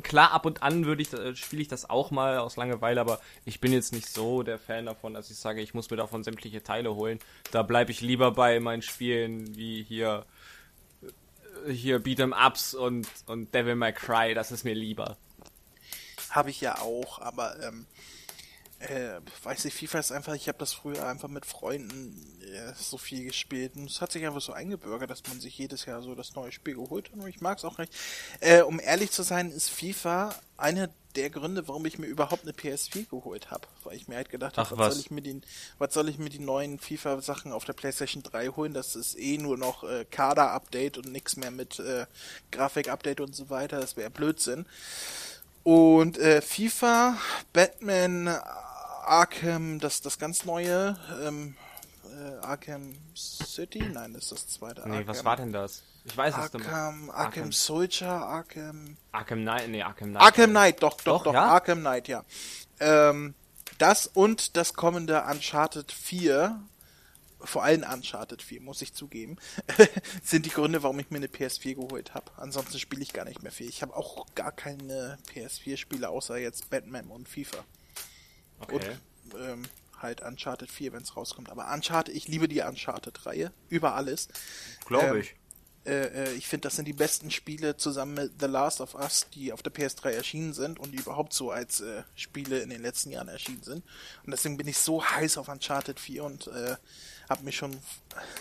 klar, ab und an würde ich, äh, spiele ich das auch mal aus Langeweile, aber ich bin jetzt nicht so der Fan davon, dass ich sage, ich muss mir davon sämtliche Teile holen. Da bleibe ich lieber bei meinen Spielen wie hier äh, hier Beat'em Ups und, und Devil May Cry, das ist mir lieber. Habe ich ja auch, aber ähm, äh, weiß ich, FIFA ist einfach, ich habe das früher einfach mit Freunden äh, so viel gespielt und es hat sich einfach so eingebürgert, dass man sich jedes Jahr so das neue Spiel geholt hat und ich mag es auch nicht. Äh, um ehrlich zu sein, ist FIFA einer der Gründe, warum ich mir überhaupt eine PS4 geholt habe, weil ich mir halt gedacht habe, was, was, soll ich mir die, was soll ich mir die neuen FIFA-Sachen auf der PlayStation 3 holen? Das ist eh nur noch äh, Kader-Update und nichts mehr mit äh, Grafik-Update und so weiter. Das wäre Blödsinn. Und äh, FIFA, Batman Arkham, das, das ganz neue, ähm, äh, Arkham City? Nein, das ist das zweite. Nee, Arkham. was war denn das? Ich weiß es nicht. Arkham, Arkham Soldier, Arkham. Arkham Knight, nee, Arkham Knight. Arkham Knight, doch, doch, doch, doch ja? Arkham Knight, ja. Ähm, das und das kommende Uncharted 4, vor allem Uncharted 4, muss ich zugeben, [laughs] sind die Gründe, warum ich mir eine PS4 geholt habe. Ansonsten spiele ich gar nicht mehr viel. Ich habe auch gar keine PS4-Spiele, außer jetzt Batman und FIFA. Okay. Und ähm, halt Uncharted 4, wenn es rauskommt. Aber Uncharted, ich liebe die Uncharted-Reihe über alles. Glaube ähm, ich. Äh, äh, ich finde, das sind die besten Spiele zusammen mit The Last of Us, die auf der PS3 erschienen sind und die überhaupt so als äh, Spiele in den letzten Jahren erschienen sind. Und deswegen bin ich so heiß auf Uncharted 4 und äh, habe mir schon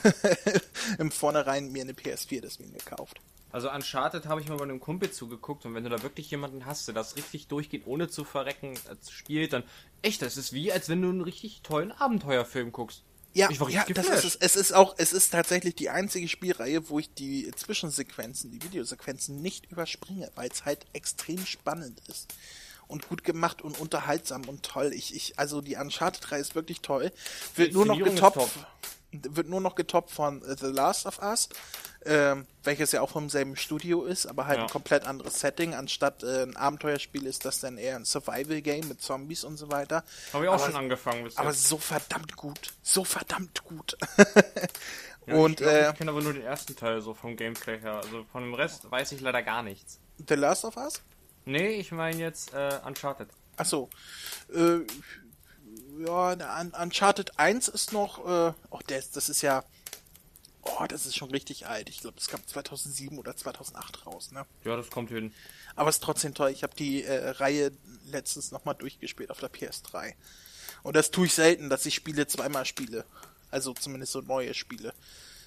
[laughs] im Vornherein mir eine PS4 deswegen gekauft. Also Uncharted habe ich mal bei einem Kumpel zugeguckt und wenn du da wirklich jemanden hast, der das richtig durchgeht, ohne zu verrecken, äh, spielt, dann echt, das ist wie, als wenn du einen richtig tollen Abenteuerfilm guckst. Ja, ja das ist es. Es ist auch, es ist tatsächlich die einzige Spielreihe, wo ich die Zwischensequenzen, die Videosequenzen nicht überspringe, weil es halt extrem spannend ist. Und gut gemacht und unterhaltsam und toll. Ich, ich, also die Uncharted 3 ist wirklich toll. Wird nur noch getoppt, wird nur noch getoppt von The Last of Us ähm, welches ja auch vom selben Studio ist, aber halt ja. ein komplett anderes Setting. Anstatt äh, ein Abenteuerspiel ist das dann eher ein Survival-Game mit Zombies und so weiter. Habe ich auch aber, schon angefangen. Bisher. Aber so verdammt gut. So verdammt gut. [laughs] ja, und, ich, äh, ich kenne aber nur den ersten Teil so vom Gameplay her. Also von dem Rest weiß ich leider gar nichts. The Last of Us? Nee, ich meine jetzt äh, Uncharted. Ach so. Äh, ja, Uncharted 1 ist noch, äh, oh, das, das ist ja, Oh, das ist schon richtig alt. Ich glaube, das kam 2007 oder 2008 raus, ne? Ja, das kommt hin. Aber es ist trotzdem toll. Ich habe die äh, Reihe letztens nochmal durchgespielt auf der PS3. Und das tue ich selten, dass ich Spiele zweimal spiele. Also zumindest so neue Spiele.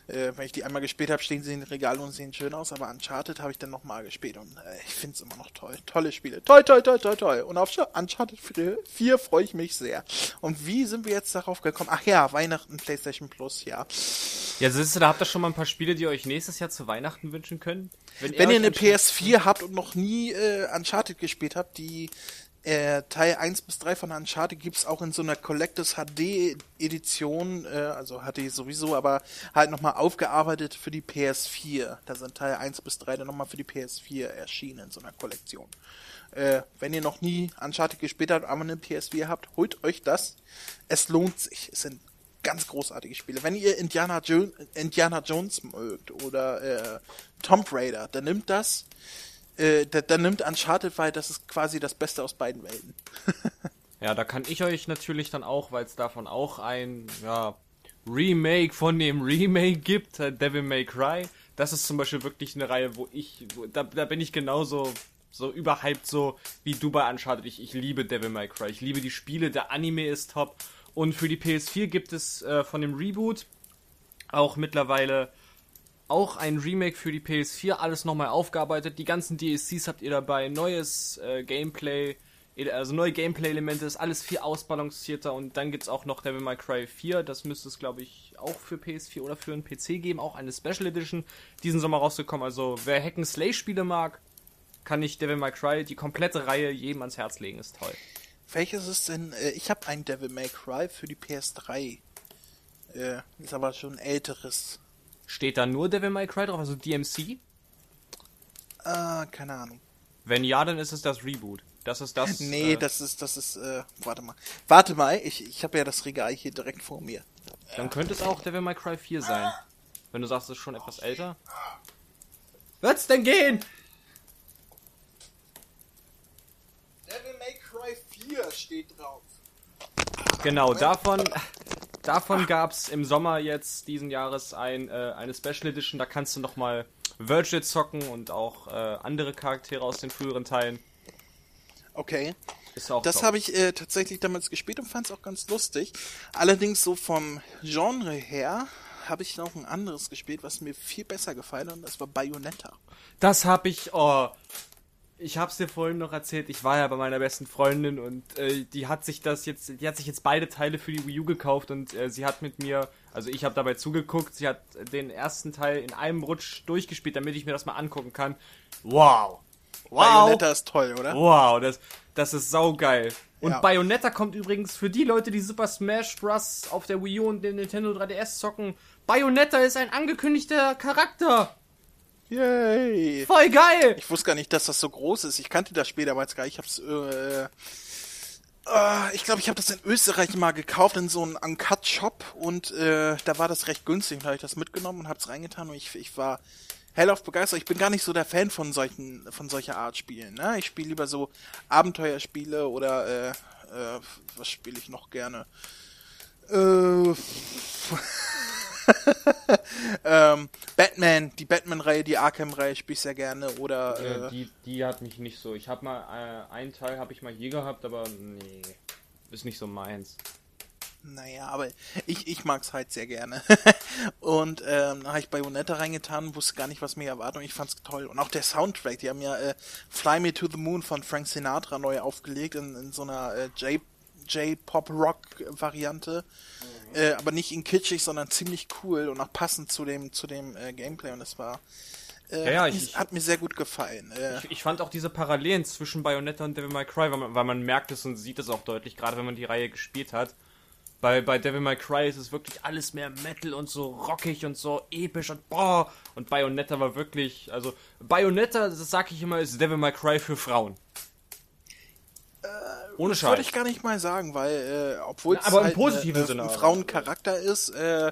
Äh, wenn ich die einmal gespielt habe, stehen sie in den Regalen und sehen schön aus, aber Uncharted habe ich dann nochmal gespielt und äh, ich finde es immer noch toll. Tolle Spiele. Toll, toll, toll, toll, toll. Und auf Uncharted 4 freue ich mich sehr. Und wie sind wir jetzt darauf gekommen? Ach ja, Weihnachten PlayStation Plus, ja. Ja, siehst du, da habt ihr schon mal ein paar Spiele, die ihr euch nächstes Jahr zu Weihnachten wünschen könnt? Wenn, Wenn ihr, ihr eine PS4 habt und noch nie äh, Uncharted gespielt habt, die äh, Teil 1 bis 3 von Uncharted gibt's auch in so einer Collectors HD Edition, äh, also HD sowieso, aber halt nochmal aufgearbeitet für die PS4. Da sind Teil 1 bis 3 dann nochmal für die PS4 erschienen in so einer Kollektion. Äh, wenn ihr noch nie Uncharted gespielt habt, aber eine PS4 habt, holt euch das. Es lohnt sich. Es sind ganz großartige Spiele. Wenn ihr Indiana, jo Indiana Jones mögt oder äh, Tomb Raider, dann nimmt das äh, da, da nimmt Uncharted weil das ist quasi das Beste aus beiden Welten. [laughs] ja, da kann ich euch natürlich dann auch, weil es davon auch ein ja, Remake von dem Remake gibt, äh, Devil May Cry. Das ist zum Beispiel wirklich eine Reihe, wo ich, wo, da, da bin ich genauso so überhyped so wie du bei Uncharted. Ich, ich liebe Devil May Cry. Ich liebe die Spiele, der Anime ist top. Und für die PS4 gibt es äh, von dem Reboot auch mittlerweile auch ein Remake für die PS4, alles nochmal aufgearbeitet. Die ganzen DLCs habt ihr dabei, neues äh, Gameplay, also neue Gameplay-Elemente, ist alles viel ausbalancierter und dann gibt es auch noch Devil May Cry 4, das müsste es glaube ich auch für PS4 oder für einen PC geben, auch eine Special Edition diesen Sommer rausgekommen. Also wer Hack Slay Spiele mag, kann ich Devil May Cry, die komplette Reihe jedem ans Herz legen, ist toll. Welches ist denn, äh, ich habe ein Devil May Cry für die PS3. Äh, ist aber schon älteres. Steht da nur Devil May Cry drauf, also DMC? Äh, keine Ahnung. Wenn ja, dann ist es das Reboot. Das ist das. [laughs] Nee, äh, das ist, das ist, äh, warte mal. Warte mal, ich, ich habe ja das Regal hier direkt vor mir. Dann könnte es auch Devil May Cry 4 sein. Wenn du sagst, es ist schon etwas älter. Wird's denn gehen? Devil May Cry 4 steht drauf. Genau, davon, davon gab es im Sommer jetzt diesen Jahres ein, äh, eine Special Edition. Da kannst du nochmal Virgil zocken und auch äh, andere Charaktere aus den früheren Teilen. Okay. das habe ich äh, tatsächlich damals gespielt und fand es auch ganz lustig. Allerdings so vom Genre her habe ich noch ein anderes gespielt, was mir viel besser gefallen hat und das war Bayonetta. Das habe ich, oh, ich hab's dir vorhin noch erzählt, ich war ja bei meiner besten Freundin und äh, die hat sich das jetzt, die hat sich jetzt beide Teile für die Wii U gekauft und äh, sie hat mit mir, also ich habe dabei zugeguckt, sie hat den ersten Teil in einem Rutsch durchgespielt, damit ich mir das mal angucken kann. Wow. Wow. Bayonetta ist toll, oder? Wow, das, Das ist saugeil. Und ja. Bayonetta kommt übrigens für die Leute, die Super Smash Bros. auf der Wii U und den Nintendo 3DS zocken. Bayonetta ist ein angekündigter Charakter. Yay. Voll geil. Ich wusste gar nicht, dass das so groß ist. Ich kannte das Spiel damals gar nicht. Ich hab's, äh, äh, ich glaube, ich habe das in Österreich mal gekauft in so einem Uncut-Shop und äh, da war das recht günstig und habe ich das mitgenommen und hab's reingetan und ich, ich war hellauf begeistert. Ich bin gar nicht so der Fan von solchen, von solcher Art Spielen. Ne? Ich spiele lieber so Abenteuerspiele oder äh, äh, was spiele ich noch gerne? Äh, [laughs] [laughs] ähm, Batman, die Batman-Reihe, die Arkham-Reihe spiele ich sehr gerne oder äh, äh, die, die hat mich nicht so. Ich habe mal äh, einen Teil habe ich mal hier gehabt, aber nee, ist nicht so meins. Naja, aber ich, ich mag's halt sehr gerne. [laughs] und ähm, da habe ich Bayonetta reingetan, wusste gar nicht, was mir erwartet und ich fand's toll. Und auch der Soundtrack, die haben ja äh, Fly Me to the Moon von Frank Sinatra neu aufgelegt in, in so einer äh, J J-Pop-Rock-Variante. Mhm. Äh, aber nicht in kitschig, sondern ziemlich cool und auch passend zu dem, zu dem äh, Gameplay. Und es war. Äh, ja, ja, hat, ich, mir, hat, mir sehr gut gefallen. Äh, ich, ich, fand auch diese Parallelen zwischen Bayonetta und Devil May Cry, weil man, weil man merkt es und sieht es auch deutlich, gerade wenn man die Reihe gespielt hat. Bei, bei Devil May Cry ist es wirklich alles mehr Metal und so rockig und so episch und boah. Und Bayonetta war wirklich, also Bayonetta, das sag ich immer, ist Devil May Cry für Frauen. Äh, Ohne Scheiß. Würde ich gar nicht mal sagen, weil, äh, obwohl es halt eine, eine, ein Frauencharakter ist, äh,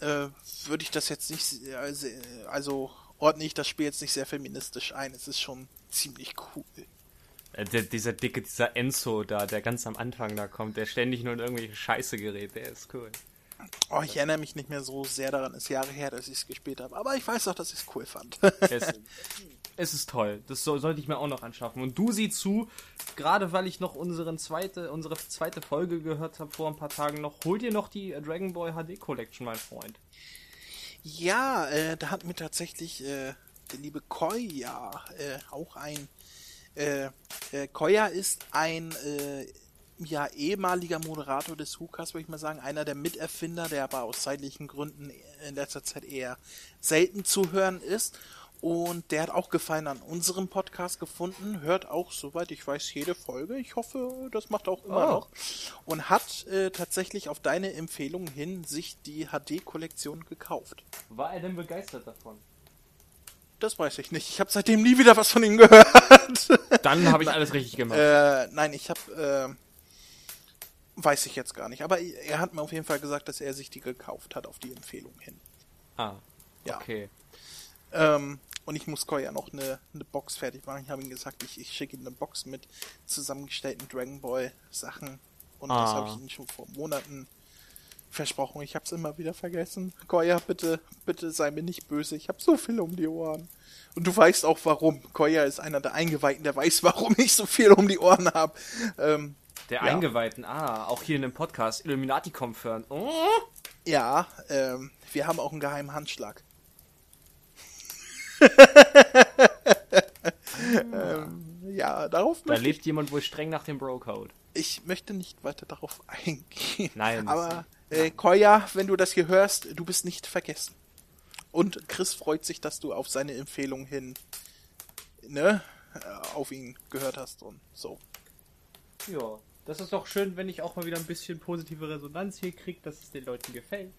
äh, würde ich das jetzt nicht, also, also ordne ich das Spiel jetzt nicht sehr feministisch ein. Es ist schon ziemlich cool. Äh, der, dieser dicke, dieser Enzo da, der ganz am Anfang da kommt, der ständig nur in irgendwelche Scheiße gerät, der ist cool. Oh, ich erinnere mich nicht mehr so sehr daran, es ist Jahre her, dass ich es gespielt habe, aber ich weiß auch, dass ich es cool fand. [laughs] es, es, ist toll. Das so, sollte ich mir auch noch anschaffen. Und du sieh zu, gerade weil ich noch unseren zweite, unsere zweite Folge gehört habe vor ein paar Tagen noch, hol dir noch die Dragon Ball HD Collection, mein Freund. Ja, äh, da hat mir tatsächlich äh, der liebe Koya äh, auch ein äh, äh, Koya ist ein äh, ja, ehemaliger Moderator des Hukas, würde ich mal sagen, einer der Miterfinder, der aber aus zeitlichen Gründen in letzter Zeit eher selten zu hören ist. Und der hat auch Gefallen an unserem Podcast gefunden, hört auch, soweit ich weiß, jede Folge. Ich hoffe, das macht auch immer oh. noch. Und hat äh, tatsächlich auf deine Empfehlung hin sich die HD-Kollektion gekauft. War er denn begeistert davon? Das weiß ich nicht. Ich habe seitdem nie wieder was von ihm gehört. Dann habe ich [laughs] alles richtig gemacht. Äh, nein, ich habe, äh, weiß ich jetzt gar nicht. Aber er hat mir auf jeden Fall gesagt, dass er sich die gekauft hat auf die Empfehlung hin. Ah, ja. okay. Ähm, und ich muss Koya noch eine, eine Box fertig machen. Ich habe ihm gesagt, ich, ich schicke ihm eine Box mit zusammengestellten Dragon Ball Sachen. Und ah. das habe ich ihm schon vor Monaten versprochen, ich hab's immer wieder vergessen. Koya, bitte, bitte sei mir nicht böse. Ich hab so viel um die Ohren. Und du weißt auch warum. Koya ist einer der Eingeweihten, der weiß, warum ich so viel um die Ohren hab. Ähm, der ja. Eingeweihten, ah, auch hier in dem Podcast, Illuminati Confirm. Oh. Ja, ähm, wir haben auch einen geheimen Handschlag. [laughs] ähm, ja, darauf Da lebt jemand wohl streng nach dem Bro-Code. Ich möchte nicht weiter darauf [laughs] eingehen. Nein. Aber äh, Koya, wenn du das hier hörst, du bist nicht vergessen. Und Chris freut sich, dass du auf seine Empfehlung hin, ne, äh, auf ihn gehört hast und so. Ja, das ist doch schön, wenn ich auch mal wieder ein bisschen positive Resonanz hier kriege, dass es den Leuten gefällt.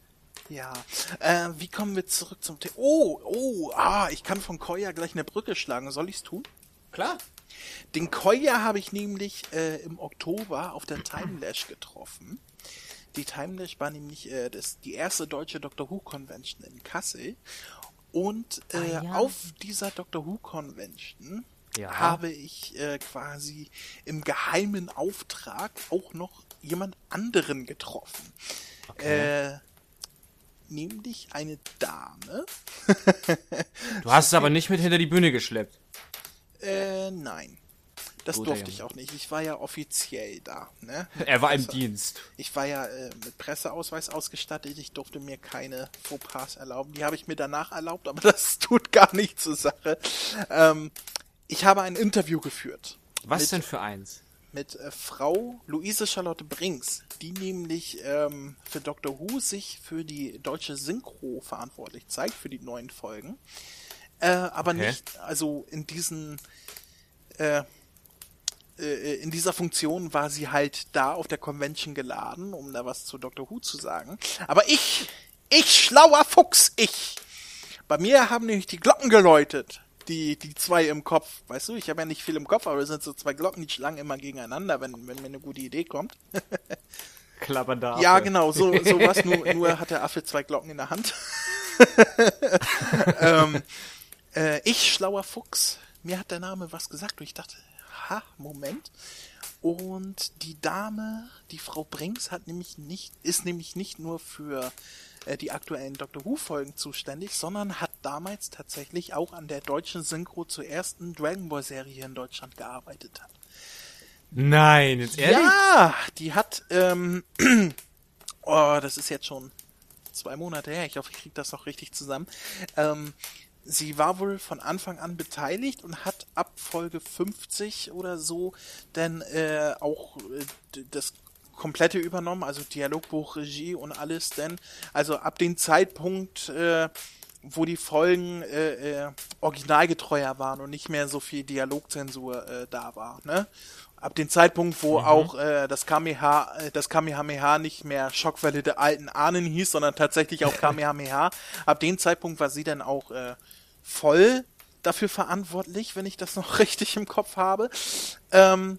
Ja, äh, wie kommen wir zurück zum Thema? Oh, oh, ah, ich kann von Koya gleich eine Brücke schlagen. Soll ich's tun? Klar. Den Koya habe ich nämlich äh, im Oktober auf der Timelash getroffen. Die Timelash war nämlich äh, das, die erste deutsche Doctor Who Convention in Kassel. Und äh, ah, ja. auf dieser Doctor Who Convention ja. habe ich äh, quasi im geheimen Auftrag auch noch jemand anderen getroffen. Okay. Äh, nämlich eine Dame. [laughs] du hast es aber nicht mit hinter die Bühne geschleppt. Äh, nein. Das Guter durfte ich auch nicht. Ich war ja offiziell da. Ne? [laughs] Er war im also, Dienst. Ich war ja äh, mit Presseausweis ausgestattet. Ich durfte mir keine Fauxpas erlauben. Die habe ich mir danach erlaubt, aber [laughs] das tut gar nicht zur Sache. Ähm, ich habe ein Interview geführt. Was mit, denn für eins? Mit äh, Frau Luise Charlotte Brinks, die nämlich ähm, für Dr. Who sich für die deutsche Synchro verantwortlich zeigt, für die neuen Folgen. Äh, aber okay. nicht, also in diesen äh, äh, in dieser Funktion war sie halt da auf der Convention geladen, um da was zu Dr. Who zu sagen. Aber ich, ich schlauer Fuchs, ich. Bei mir haben nämlich die Glocken geläutet. Die, die zwei im Kopf. Weißt du, ich habe ja nicht viel im Kopf, aber es sind so zwei Glocken, die schlagen immer gegeneinander, wenn, wenn mir eine gute Idee kommt. [laughs] Klappernder Affe. Ja, genau, so, so was, nur, nur hat der Affe zwei Glocken in der Hand. [laughs] ähm, äh, ich, schlauer Fuchs, mir hat der Name was gesagt und ich dachte, ha, Moment. Und die Dame, die Frau Brinks, hat nämlich nicht, ist nämlich nicht nur für äh, die aktuellen Doctor Who Folgen zuständig, sondern hat damals tatsächlich auch an der deutschen Synchro zur ersten Dragon Ball Serie in Deutschland gearbeitet. Nein, jetzt ehrlich? Ja, die hat, ähm, [clears throat] oh, das ist jetzt schon zwei Monate her. Ich hoffe, ich kriege das noch richtig zusammen. Ähm, sie war wohl von Anfang an beteiligt und hat ab Folge 50 oder so dann äh, auch äh, das komplette übernommen, also Dialogbuch, Regie und alles denn. Also ab dem Zeitpunkt, äh, wo die Folgen äh, äh, originalgetreuer waren und nicht mehr so viel Dialogzensur äh, da war, ne? Ab dem Zeitpunkt, wo mhm. auch äh, das Kameha, äh, das Kamehameha nicht mehr Schockwelle der alten Ahnen hieß, sondern tatsächlich auch [laughs] Kamehameha, ab dem Zeitpunkt war sie dann auch äh, voll dafür verantwortlich, wenn ich das noch [laughs] richtig im Kopf habe. Ähm,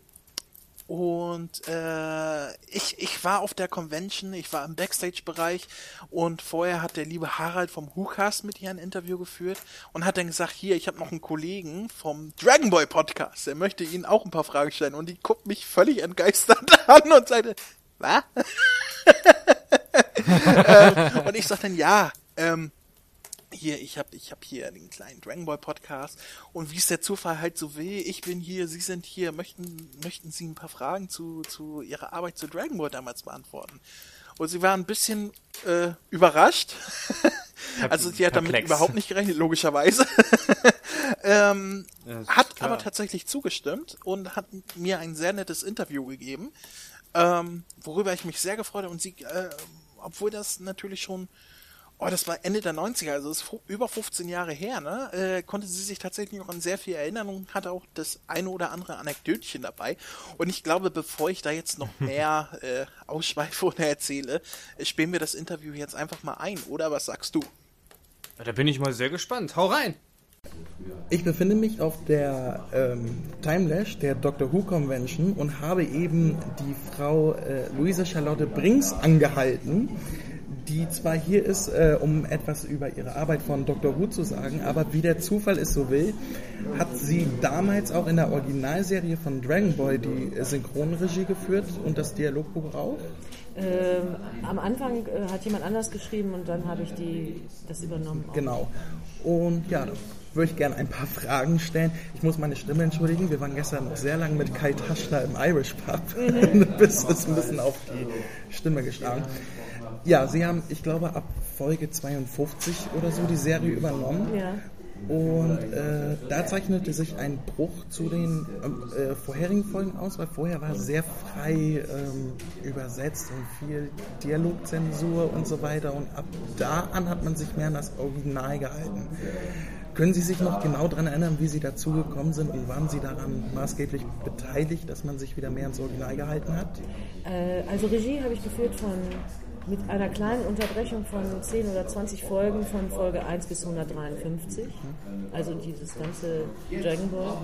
und äh, ich, ich war auf der Convention, ich war im Backstage-Bereich und vorher hat der liebe Harald vom Hukas mit ihr ein Interview geführt und hat dann gesagt, hier, ich habe noch einen Kollegen vom Dragon Ball Podcast, der möchte Ihnen auch ein paar Fragen stellen. Und die guckt mich völlig entgeistert [laughs] an und sagte, was? [laughs] äh, und ich sag dann, ja, ähm, hier, ich habe ich hab hier den kleinen Dragon Ball Podcast und wie es der Zufall halt so will, ich bin hier, Sie sind hier, möchten, möchten Sie ein paar Fragen zu, zu Ihrer Arbeit zu Dragon Ball damals beantworten? Und sie war ein bisschen äh, überrascht. [laughs] also sie hat damit überhaupt nicht gerechnet, logischerweise. [laughs] ähm, ja, hat aber tatsächlich zugestimmt und hat mir ein sehr nettes Interview gegeben, ähm, worüber ich mich sehr gefreut habe. Und sie, äh, obwohl das natürlich schon oh, das war Ende der 90er, also ist über 15 Jahre her, ne? Äh, konnte sie sich tatsächlich noch an sehr viel erinnern und hatte auch das eine oder andere Anekdötchen dabei. Und ich glaube, bevor ich da jetzt noch [laughs] mehr äh, ausschweife oder erzähle, äh, spielen wir das Interview jetzt einfach mal ein, oder was sagst du? Da bin ich mal sehr gespannt. Hau rein! Ich befinde mich auf der ähm, Timelash der Doctor Who Convention und habe eben die Frau äh, Luise Charlotte Brinks angehalten, die zwar hier ist, äh, um etwas über ihre Arbeit von Dr. Who zu sagen, aber wie der Zufall es so will, hat sie damals auch in der Originalserie von Dragon Ball die Synchronregie geführt und das Dialogbuch auch? Ähm, am Anfang äh, hat jemand anders geschrieben und dann habe ich die, das übernommen. Auch. Genau. Und ja, da würde ich gerne ein paar Fragen stellen. Ich muss meine Stimme entschuldigen. Wir waren gestern noch sehr lange mit Kai Taschner im Irish Pub. Mhm. [laughs] Bis es ein bisschen auf die Stimme geschlagen. Ja, sie haben, ich glaube, ab Folge 52 oder so die Serie übernommen. Ja. Und äh, da zeichnete sich ein Bruch zu den äh, vorherigen Folgen aus, weil vorher war sehr frei ähm, übersetzt und viel Dialogzensur und so weiter. Und ab da an hat man sich mehr an das Original gehalten. Können Sie sich noch genau daran erinnern, wie Sie dazugekommen sind und waren Sie daran maßgeblich beteiligt, dass man sich wieder mehr ans Original gehalten hat? Äh, also Regie habe ich geführt von mit einer kleinen Unterbrechung von 10 oder 20 Folgen von Folge 1 bis 153. Also dieses ganze Dragon Ball.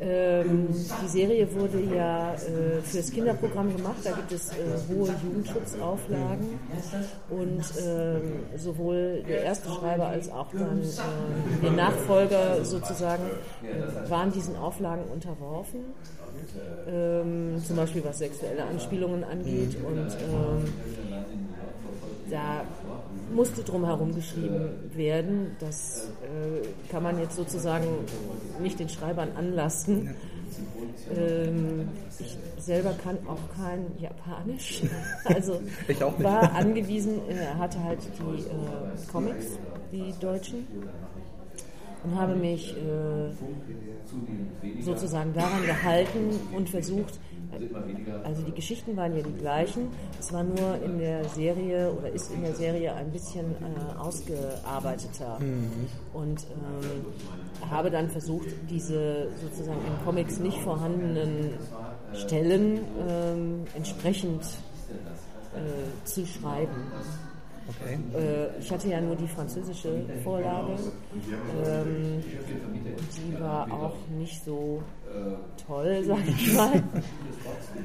Ähm, die Serie wurde ja äh, fürs Kinderprogramm gemacht. Da gibt es äh, hohe Jugendschutzauflagen. Und äh, sowohl der erste Schreiber als auch dann äh, der Nachfolger sozusagen waren diesen Auflagen unterworfen. Ähm, zum Beispiel was sexuelle Anspielungen angeht und ähm, da musste drumherum geschrieben werden. Das äh, kann man jetzt sozusagen nicht den Schreibern anlasten. Ähm, ich selber kann auch kein Japanisch. [laughs] Also war angewiesen, er hatte halt die äh, Comics, die deutschen, und habe mich äh, sozusagen daran gehalten und versucht, also die Geschichten waren ja die gleichen. Es war nur in der Serie oder ist in der Serie ein bisschen äh, ausgearbeiteter. Mhm. Und ähm, habe dann versucht, diese sozusagen in Comics nicht vorhandenen Stellen ähm, entsprechend äh, zu schreiben. Okay. Äh, ich hatte ja nur die französische Vorlage. Ähm, die war auch nicht so toll, [laughs] sag ich mal.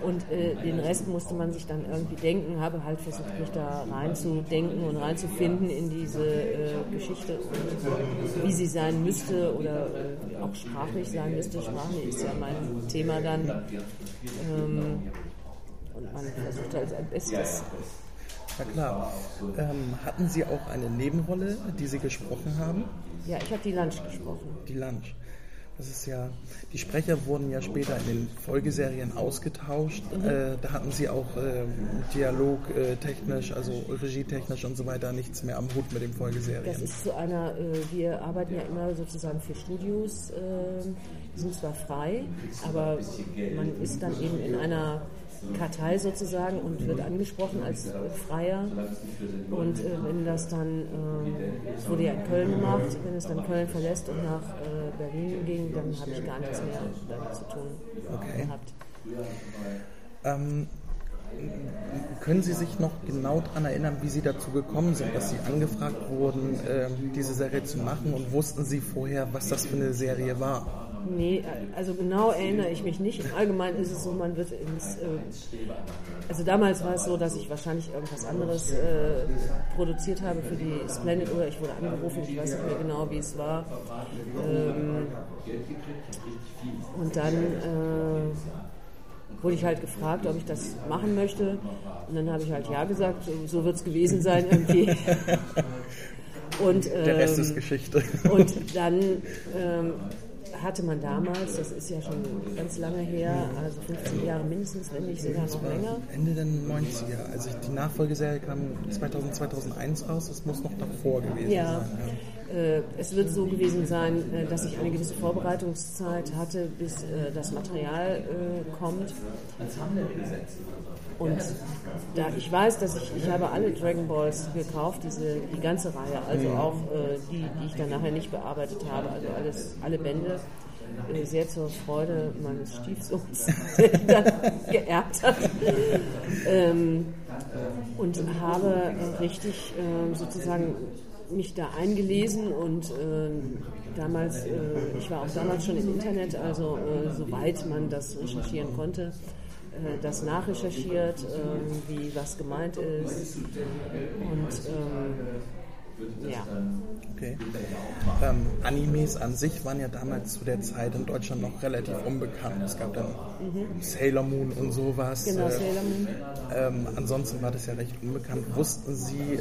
Und äh, den Rest musste man sich dann irgendwie denken, habe halt versucht, mich da reinzudenken und reinzufinden in diese äh, Geschichte wie sie sein müsste oder auch sprachlich sein müsste. Sprache ist ja mein Thema dann. Ähm, und man versucht halt sein Bestes. Na klar. Ähm, hatten Sie auch eine Nebenrolle, die Sie gesprochen haben? Ja, ich habe die Lunch gesprochen. Die Lunch. Das ist ja, die Sprecher wurden ja später in den Folgeserien ausgetauscht. Mhm. Äh, da hatten sie auch äh, Dialog äh, technisch, also regietechnisch und so weiter nichts mehr am Hut mit den Folgeserien. Das ist zu einer, äh, wir arbeiten ja immer sozusagen für Studios, äh, die sind zwar frei, aber man ist dann eben in einer Kartei sozusagen und wird angesprochen als Freier. Und äh, wenn das dann, äh, es wurde ja in Köln gemacht, wenn es dann Köln verlässt und nach äh, Berlin ging, dann habe ich gar nichts mehr damit zu tun okay. gehabt. Ähm, können Sie sich noch genau daran erinnern, wie Sie dazu gekommen sind, dass Sie angefragt wurden, ähm, diese Serie zu machen und wussten Sie vorher, was das für eine Serie war? Nee, also genau erinnere ich mich nicht. Im Allgemeinen ist es so, man wird ins. Äh, also damals war es so, dass ich wahrscheinlich irgendwas anderes äh, produziert habe für die Splendid oder ich wurde angerufen, ich weiß nicht mehr genau, wie es war. Ähm, und dann äh, wurde ich halt gefragt, ob ich das machen möchte. Und dann habe ich halt ja gesagt, so wird es gewesen sein irgendwie. [laughs] Und, ähm, Der Rest ist ähm, Geschichte. Und dann ähm, hatte man damals, das ist ja schon ganz lange her, also 15 Jahre mindestens, wenn nicht sogar noch länger. Ende der 90er, also die Nachfolgeserie kam 2000, 2001 raus, das muss noch davor gewesen ja. sein. Ja. Äh, es wird so gewesen sein, äh, dass ich eine gewisse Vorbereitungszeit hatte, bis äh, das Material kommt. Und da ich weiß, dass ich, ich habe alle Dragon Balls gekauft, diese, die ganze Reihe, also mhm. auch äh, die, die ich dann nachher nicht bearbeitet habe, also alles, alle Bände, äh, sehr zur Freude meines Stiefsohns, [laughs] der dann geerbt hat. Ähm, und habe richtig äh, sozusagen mich da eingelesen und äh, damals, äh, ich war auch damals schon im Internet, also äh, soweit man das recherchieren konnte, äh, das nachrecherchiert, ähm, wie was gemeint ist. Und ähm, ja. Okay. Ähm, Animes an sich waren ja damals zu der Zeit in Deutschland noch relativ unbekannt. Es gab dann mhm. Sailor Moon und sowas. Genau, äh, Sailor Moon. Ähm, ansonsten war das ja recht unbekannt. Wussten Sie,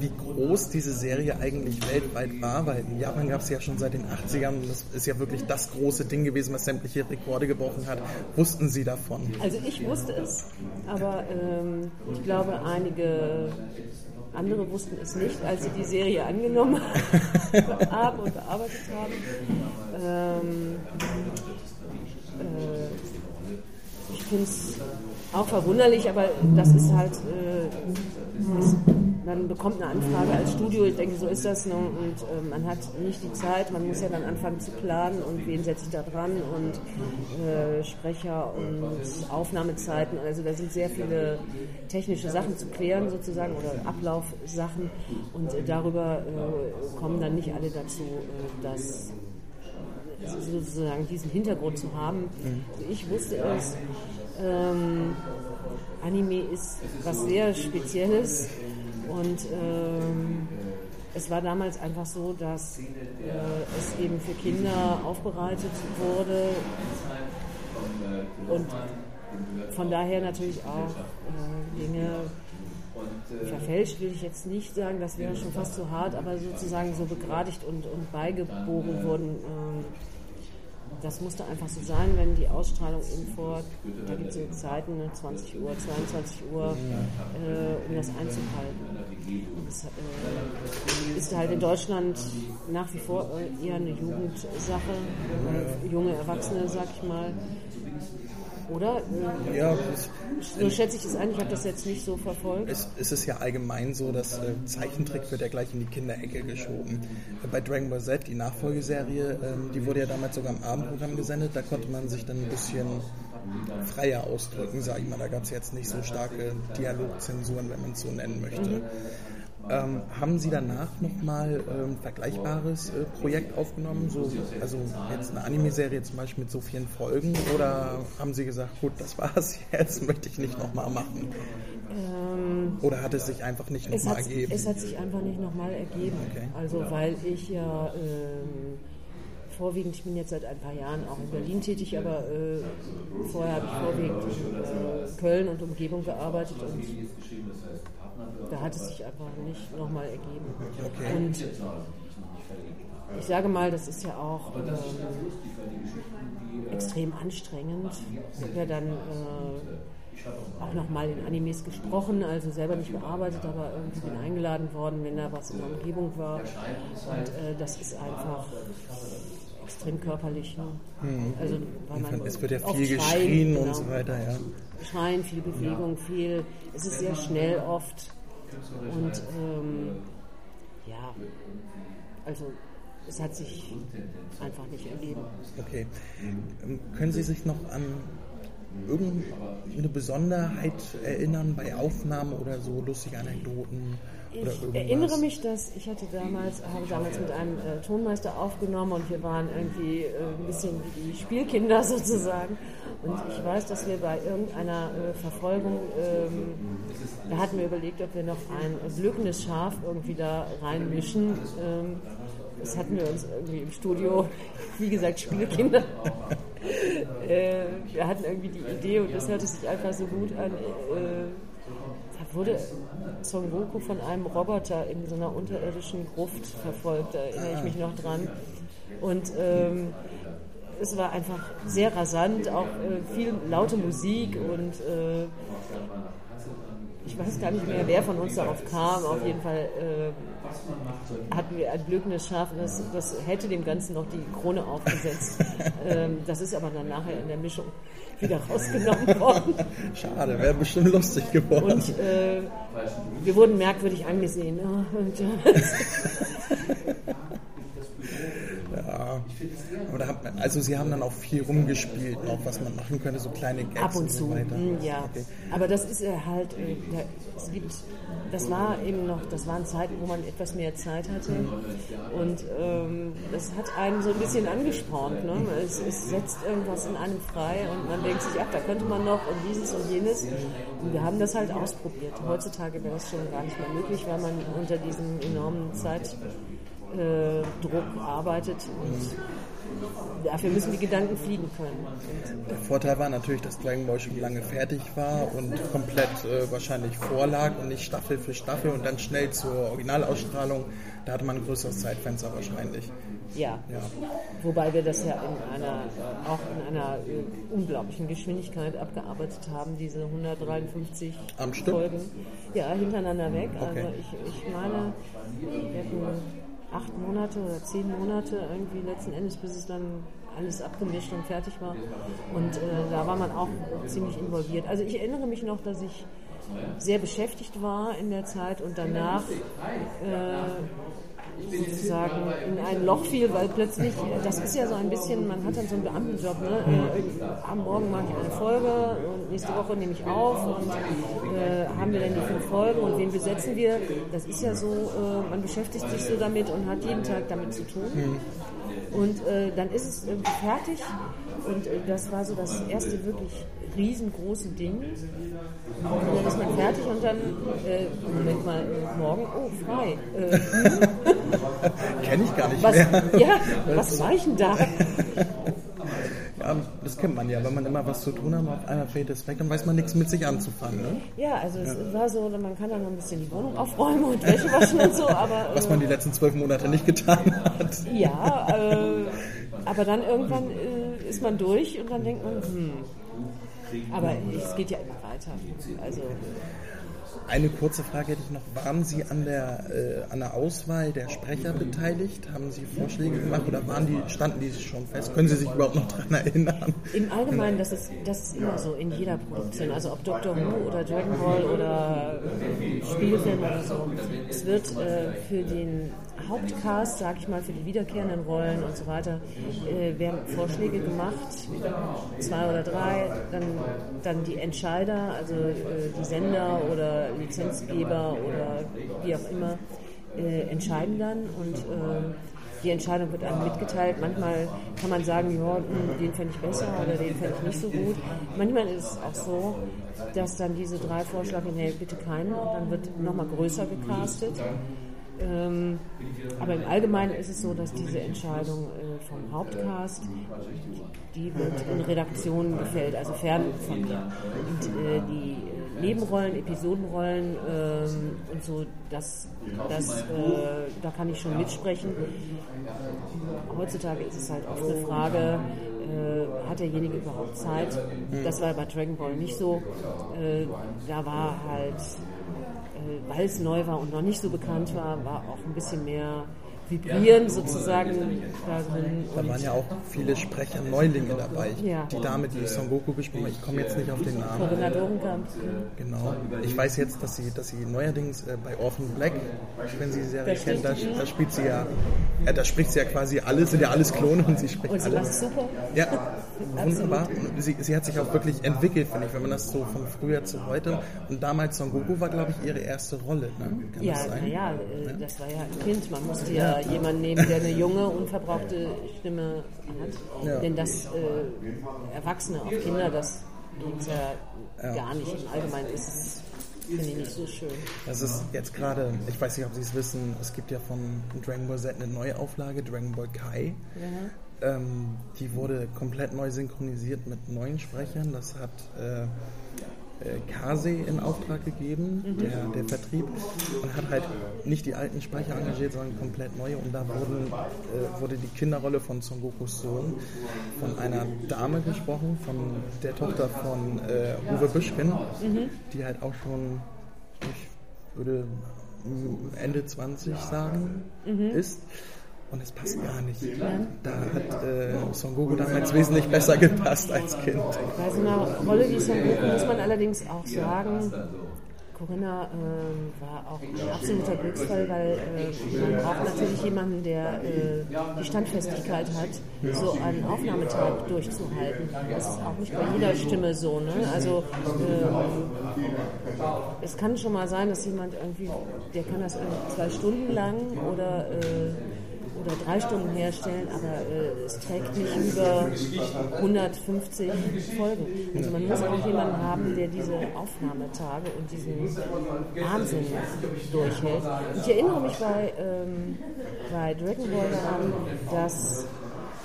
wie groß diese Serie eigentlich weltweit war? Weil in Japan gab es ja schon seit den 80ern. Das ist ja wirklich das große Ding gewesen, was sämtliche Rekorde gebrochen hat. Wussten Sie davon? Also ich wusste es, aber ähm, ich glaube, einige andere wussten es nicht, als sie die Serie angenommen [laughs] haben und bearbeitet haben. Ähm, äh, ich finde es auch verwunderlich, aber das ist halt, äh, ist, man bekommt eine Anfrage als Studio, ich denke, so ist das ne? und äh, man hat nicht die Zeit, man muss ja dann anfangen zu planen und wen setze ich da dran und äh, Sprecher und Aufnahmezeiten, also da sind sehr viele technische Sachen zu klären sozusagen oder Ablaufsachen und äh, darüber äh, kommen dann nicht alle dazu, äh, dass sozusagen diesen Hintergrund zu haben. Mhm. Ich wusste es, ähm, Anime ist was sehr Spezielles und ähm, es war damals einfach so, dass äh, es eben für Kinder aufbereitet wurde und von daher natürlich auch äh, Dinge verfälscht will ich jetzt nicht sagen, das wäre schon fast zu hart, aber sozusagen so begradigt und, und beigebogen wurden. Ähm, das musste einfach so sein, wenn die Ausstrahlung eben vor, da gibt es so Zeiten, 20 ne, Uhr, 22 Uhr, äh, um das einzuhalten. Das äh, ist halt in Deutschland nach wie vor eher eine Jugendsache, äh, junge Erwachsene, sag ich mal. Oder? Ja, so schätze ich es ein. Ich habe das jetzt nicht so verfolgt. Es, es ist ja allgemein so, dass äh, Zeichentrick wird ja gleich in die Kinderecke geschoben. Bei Dragon Ball Z, die Nachfolgeserie, ähm, die wurde ja damals sogar im Abendprogramm gesendet. Da konnte man sich dann ein bisschen freier ausdrücken, sage ich mal. Da gab es jetzt nicht so starke Dialogzensuren, wenn man es so nennen möchte. Mhm. Ähm, haben Sie danach nochmal ähm, ein vergleichbares äh, Projekt aufgenommen? So, also jetzt eine Anime-Serie zum Beispiel mit so vielen Folgen? Oder haben Sie gesagt, gut, das war's, [laughs] jetzt möchte ich nicht nochmal machen? Ähm, Oder hat es sich einfach nicht nochmal ergeben? Es hat sich einfach nicht nochmal ergeben. Okay. Also weil ich ja ähm, vorwiegend, ich bin jetzt seit ein paar Jahren auch in Berlin tätig, aber äh, vorher habe ich vorwiegend in äh, Köln und Umgebung gearbeitet und da hat es sich einfach nicht nochmal ergeben. Okay. Und ich sage mal, das ist ja auch ähm, extrem anstrengend. Ich habe ja dann äh, auch nochmal in Animes gesprochen, also selber nicht bearbeitet, aber irgendwie bin eingeladen worden, wenn da was in der Umgebung war. Und äh, das ist einfach extrem körperlich. Ne? Mhm. Also, weil man es wird ja viel geschrien genau. und so weiter. Ja. Schreien, viel Bewegung, viel. Es ist sehr schnell oft. Und ähm, ja, also es hat sich einfach nicht ergeben. Okay. Ähm, können Sie sich noch an irgendeine Besonderheit erinnern bei Aufnahmen oder so lustige Anekdoten? Ich erinnere mich, dass ich hatte damals, habe damals mit einem äh, Tonmeister aufgenommen und wir waren irgendwie äh, ein bisschen wie die Spielkinder [laughs] sozusagen. Und ich weiß, dass wir bei irgendeiner äh, Verfolgung, ähm, da hatten wir überlegt, ob wir noch ein blökendes Schaf irgendwie da reinmischen. Ähm, das hatten wir uns irgendwie im Studio, [laughs] wie gesagt, Spielkinder. [laughs] äh, wir hatten irgendwie die Idee und das hörte sich einfach so gut an. Wurde Son Goku von einem Roboter in so einer unterirdischen Gruft verfolgt, da erinnere ich mich noch dran. Und ähm, es war einfach sehr rasant, auch äh, viel laute Musik und äh, ich weiß gar nicht mehr, wer von uns darauf kam. Auf jeden Fall äh, hatten wir ein blökendes Schaf, das, das hätte dem Ganzen noch die Krone aufgesetzt. [laughs] ähm, das ist aber dann nachher in der Mischung wieder rausgenommen [laughs] worden. Schade, wäre bestimmt lustig geworden. Und äh, wir wurden merkwürdig angesehen. [laughs] ja. Oder hat man, also Sie haben dann auch viel rumgespielt, auch was man machen könnte, so kleine Gags Ab und, zu, so weiter. Mm, ja. Okay. Aber das ist halt, äh, es gibt, das war eben noch, das waren Zeiten, wo man etwas mehr Zeit hatte und ähm, das hat einen so ein bisschen angespornt. Ne? Es, es, setzt irgendwas in einem frei und man denkt sich, ach, da könnte man noch und dieses und jenes. Und wir haben das halt ausprobiert. Heutzutage wäre das schon gar nicht mehr möglich, weil man unter diesem enormen Zeit äh, Druck arbeitet und dafür müssen die Gedanken fliegen können. Der Vorteil war natürlich, dass Dragon Ball schon lange fertig war und komplett äh, wahrscheinlich vorlag und nicht Staffel für Staffel und dann schnell zur Originalausstrahlung. Da hatte man ein größeres Zeitfenster wahrscheinlich. Ja. ja. Wobei wir das ja in einer, auch in einer äh, unglaublichen Geschwindigkeit abgearbeitet haben, diese 153 Am Folgen. Ja, hintereinander weg. Okay. Also ich, ich meine, wir hatten acht Monate oder zehn Monate irgendwie letzten Endes, bis es dann alles abgemischt und fertig war. Und äh, da war man auch ziemlich involviert. Also ich erinnere mich noch, dass ich sehr beschäftigt war in der Zeit und danach äh, sozusagen in ein Loch fiel, weil plötzlich, das ist ja so ein bisschen, man hat dann so einen Beamtenjob, ne? Äh, am Morgen mache ich eine Folge und nächste Woche nehme ich auf und äh, haben wir dann die fünf Folgen und wen besetzen wir? Das ist ja so, äh, man beschäftigt sich so damit und hat jeden Tag damit zu tun. Und äh, dann ist es irgendwie fertig und äh, das war so das erste wirklich riesengroße Ding. Und dann ist man fertig und dann, äh, Moment mal, morgen, oh, frei. Äh, [laughs] Kenne ich gar nicht was, mehr. Ja, was war ich denn da? [laughs] Ja, das kennt man ja, wenn man immer was zu tun hat, auf einmal fällt es weg, dann weiß man nichts mit sich anzufangen. Ne? Ja, also es ja. war so, man kann dann noch ein bisschen die Wohnung aufräumen und Wäsche waschen und so, aber... Was man die letzten zwölf Monate nicht getan hat. Ja, äh, aber dann irgendwann äh, ist man durch und dann denkt man, hm, aber es geht ja immer weiter. Also eine kurze Frage hätte ich noch. Waren Sie an der, äh, an der Auswahl der Sprecher beteiligt? Haben Sie Vorschläge gemacht oder waren die, standen die schon fest? Können Sie sich überhaupt noch daran erinnern? Im Allgemeinen, das ist, das ist immer so in jeder Produktion. Also ob Doctor Who oder Dragon Ball oder Spielfilm oder so. Es wird äh, für den Hauptcast, sage ich mal, für die wiederkehrenden Rollen und so weiter, äh, werden Vorschläge gemacht, zwei oder drei, dann, dann die Entscheider, also äh, die Sender oder Lizenzgeber oder wie auch immer, äh, entscheiden dann und äh, die Entscheidung wird einem mitgeteilt. Manchmal kann man sagen, ja, hm, den fände ich besser oder den fände ich nicht so gut. Manchmal ist es auch so, dass dann diese drei Vorschläge, nee, bitte keinen, und dann wird nochmal größer gecastet. Ähm, aber im Allgemeinen ist es so, dass diese Entscheidung äh, vom Hauptcast, die wird in Redaktionen gefällt, also fern von mir. Und äh, die Nebenrollen, Episodenrollen ähm, und so, das, das, äh, da kann ich schon mitsprechen. Heutzutage ist es halt oft eine Frage, äh, hat derjenige überhaupt Zeit? Das war bei Dragon Ball nicht so. Äh, da war halt äh, weil es neu war und noch nicht so bekannt war, war auch ein bisschen mehr Vibrieren sozusagen da drin. Da waren ja auch viele Sprecher, Neulinge dabei. Ja. Die Dame, die Son Goku gesprochen hat, ich komme jetzt nicht auf den Namen. Corinna Dorenkamp. Genau. Ich weiß jetzt, dass sie, dass sie neuerdings äh, bei Orphan Black, wenn Sie die Serie kennen, da, da, spielt sie ja, äh, da spricht sie ja quasi alles, sind ja alles Klone und sie spricht und sie alles. super. Ja, [laughs] wunderbar. Sie, sie hat sich auch wirklich entwickelt, finde ich, wenn man das so von früher zu heute. Und damals Son Goku war, glaube ich, ihre erste Rolle. Ne? Kann ja, naja, äh, ja? das war ja ein Kind. Man musste ja jemanden nehmen, der eine junge, unverbrauchte Stimme hat. Ja. Denn das äh, Erwachsene auf Kinder, das geht ja, ja, gar nicht. Im Allgemeinen ist es finde ich nicht so schön. Das ist jetzt gerade, ich weiß nicht, ob Sie es wissen, es gibt ja von Dragon Ball Z eine neue Auflage, Dragon Ball Kai. Ja. Ähm, die wurde komplett neu synchronisiert mit neuen Sprechern. Das hat äh, Kase in Auftrag gegeben, mhm. der, der Vertrieb, und hat halt nicht die alten Speicher engagiert, sondern komplett neue. Und da wurden, äh, wurde die Kinderrolle von Son Gokus Sohn von einer Dame gesprochen, von der Tochter von äh, Uwe Büschken, mhm. die halt auch schon, ich würde Ende 20 sagen, mhm. ist. Und es passt gar nicht. Da hat äh, Son Goku damals wesentlich besser gepasst als Kind. Bei so einer Rolle wie Son Goku muss man allerdings auch sagen, Corinna äh, war auch ein absoluter Glücksfall, weil äh, man braucht natürlich jemanden, der äh, die Standfestigkeit hat, so einen Aufnahmetag durchzuhalten. Das ist auch nicht bei jeder Stimme so. Ne? Also ähm, es kann schon mal sein, dass jemand irgendwie, der kann das zwei Stunden lang oder äh, oder drei Stunden herstellen, aber äh, es trägt nicht über 150 Folgen. Also man muss auch jemanden haben, der diese Aufnahmetage und diesen Wahnsinn durchhält. Und ich erinnere mich bei, ähm, bei Dragon Ball daran, dass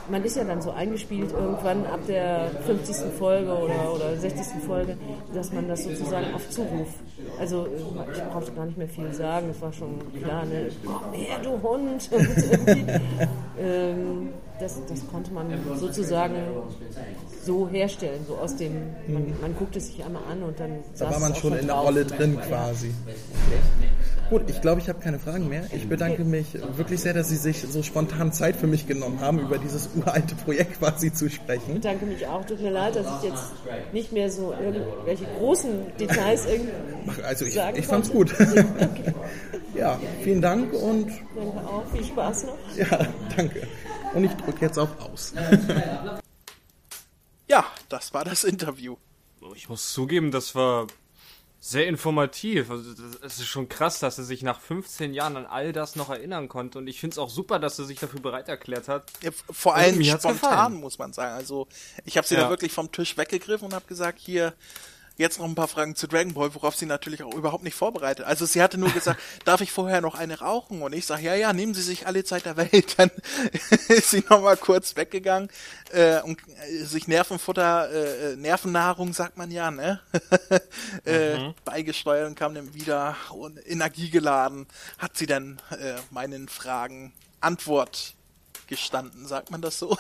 man ist ja dann so eingespielt irgendwann ab der 50. Folge oder, oder 60. Folge, dass man das sozusagen auf Zuruf, also ich brauchte gar nicht mehr viel sagen, es war schon klar, ne, komm her, du Hund. [laughs] ähm, das, das konnte man sozusagen so herstellen, so aus dem, man, man guckte es sich einmal an und dann Da war man schon in der Rolle drin quasi. Gut, ich glaube, ich habe keine Fragen mehr. Ich bedanke mich wirklich sehr, dass Sie sich so spontan Zeit für mich genommen haben, über dieses uralte Projekt quasi zu sprechen. Ich bedanke mich auch. Tut mir leid, dass ich jetzt nicht mehr so irgendwelche großen Details irgendwie. Also ich, ich fand's gut. [laughs] ja, vielen Dank und. Danke auch. Viel Spaß noch. Ja, danke. Und ich drücke jetzt auf Aus. ja, das war das Interview. Ich muss zugeben, das war sehr informativ. Also es ist schon krass, dass er sich nach 15 Jahren an all das noch erinnern konnte. Und ich finde es auch super, dass er sich dafür bereit erklärt hat. Ja, vor allem spontan, muss man sagen. Also ich habe sie ja. da wirklich vom Tisch weggegriffen und habe gesagt, hier, jetzt noch ein paar Fragen zu Dragon Ball, worauf sie natürlich auch überhaupt nicht vorbereitet. Also sie hatte nur gesagt, [laughs] darf ich vorher noch eine rauchen? Und ich sage, ja, ja, nehmen Sie sich alle Zeit der Welt. [laughs] Dann ist sie nochmal kurz weggegangen äh, und äh, sich Nervenfutter, äh, Nervennahrung, sagt man ja, ne? [laughs] äh, mhm. beigesteuert und kam dann wieder und energiegeladen. Hat sie dann äh, meinen Fragen Antwort gestanden, sagt man das so?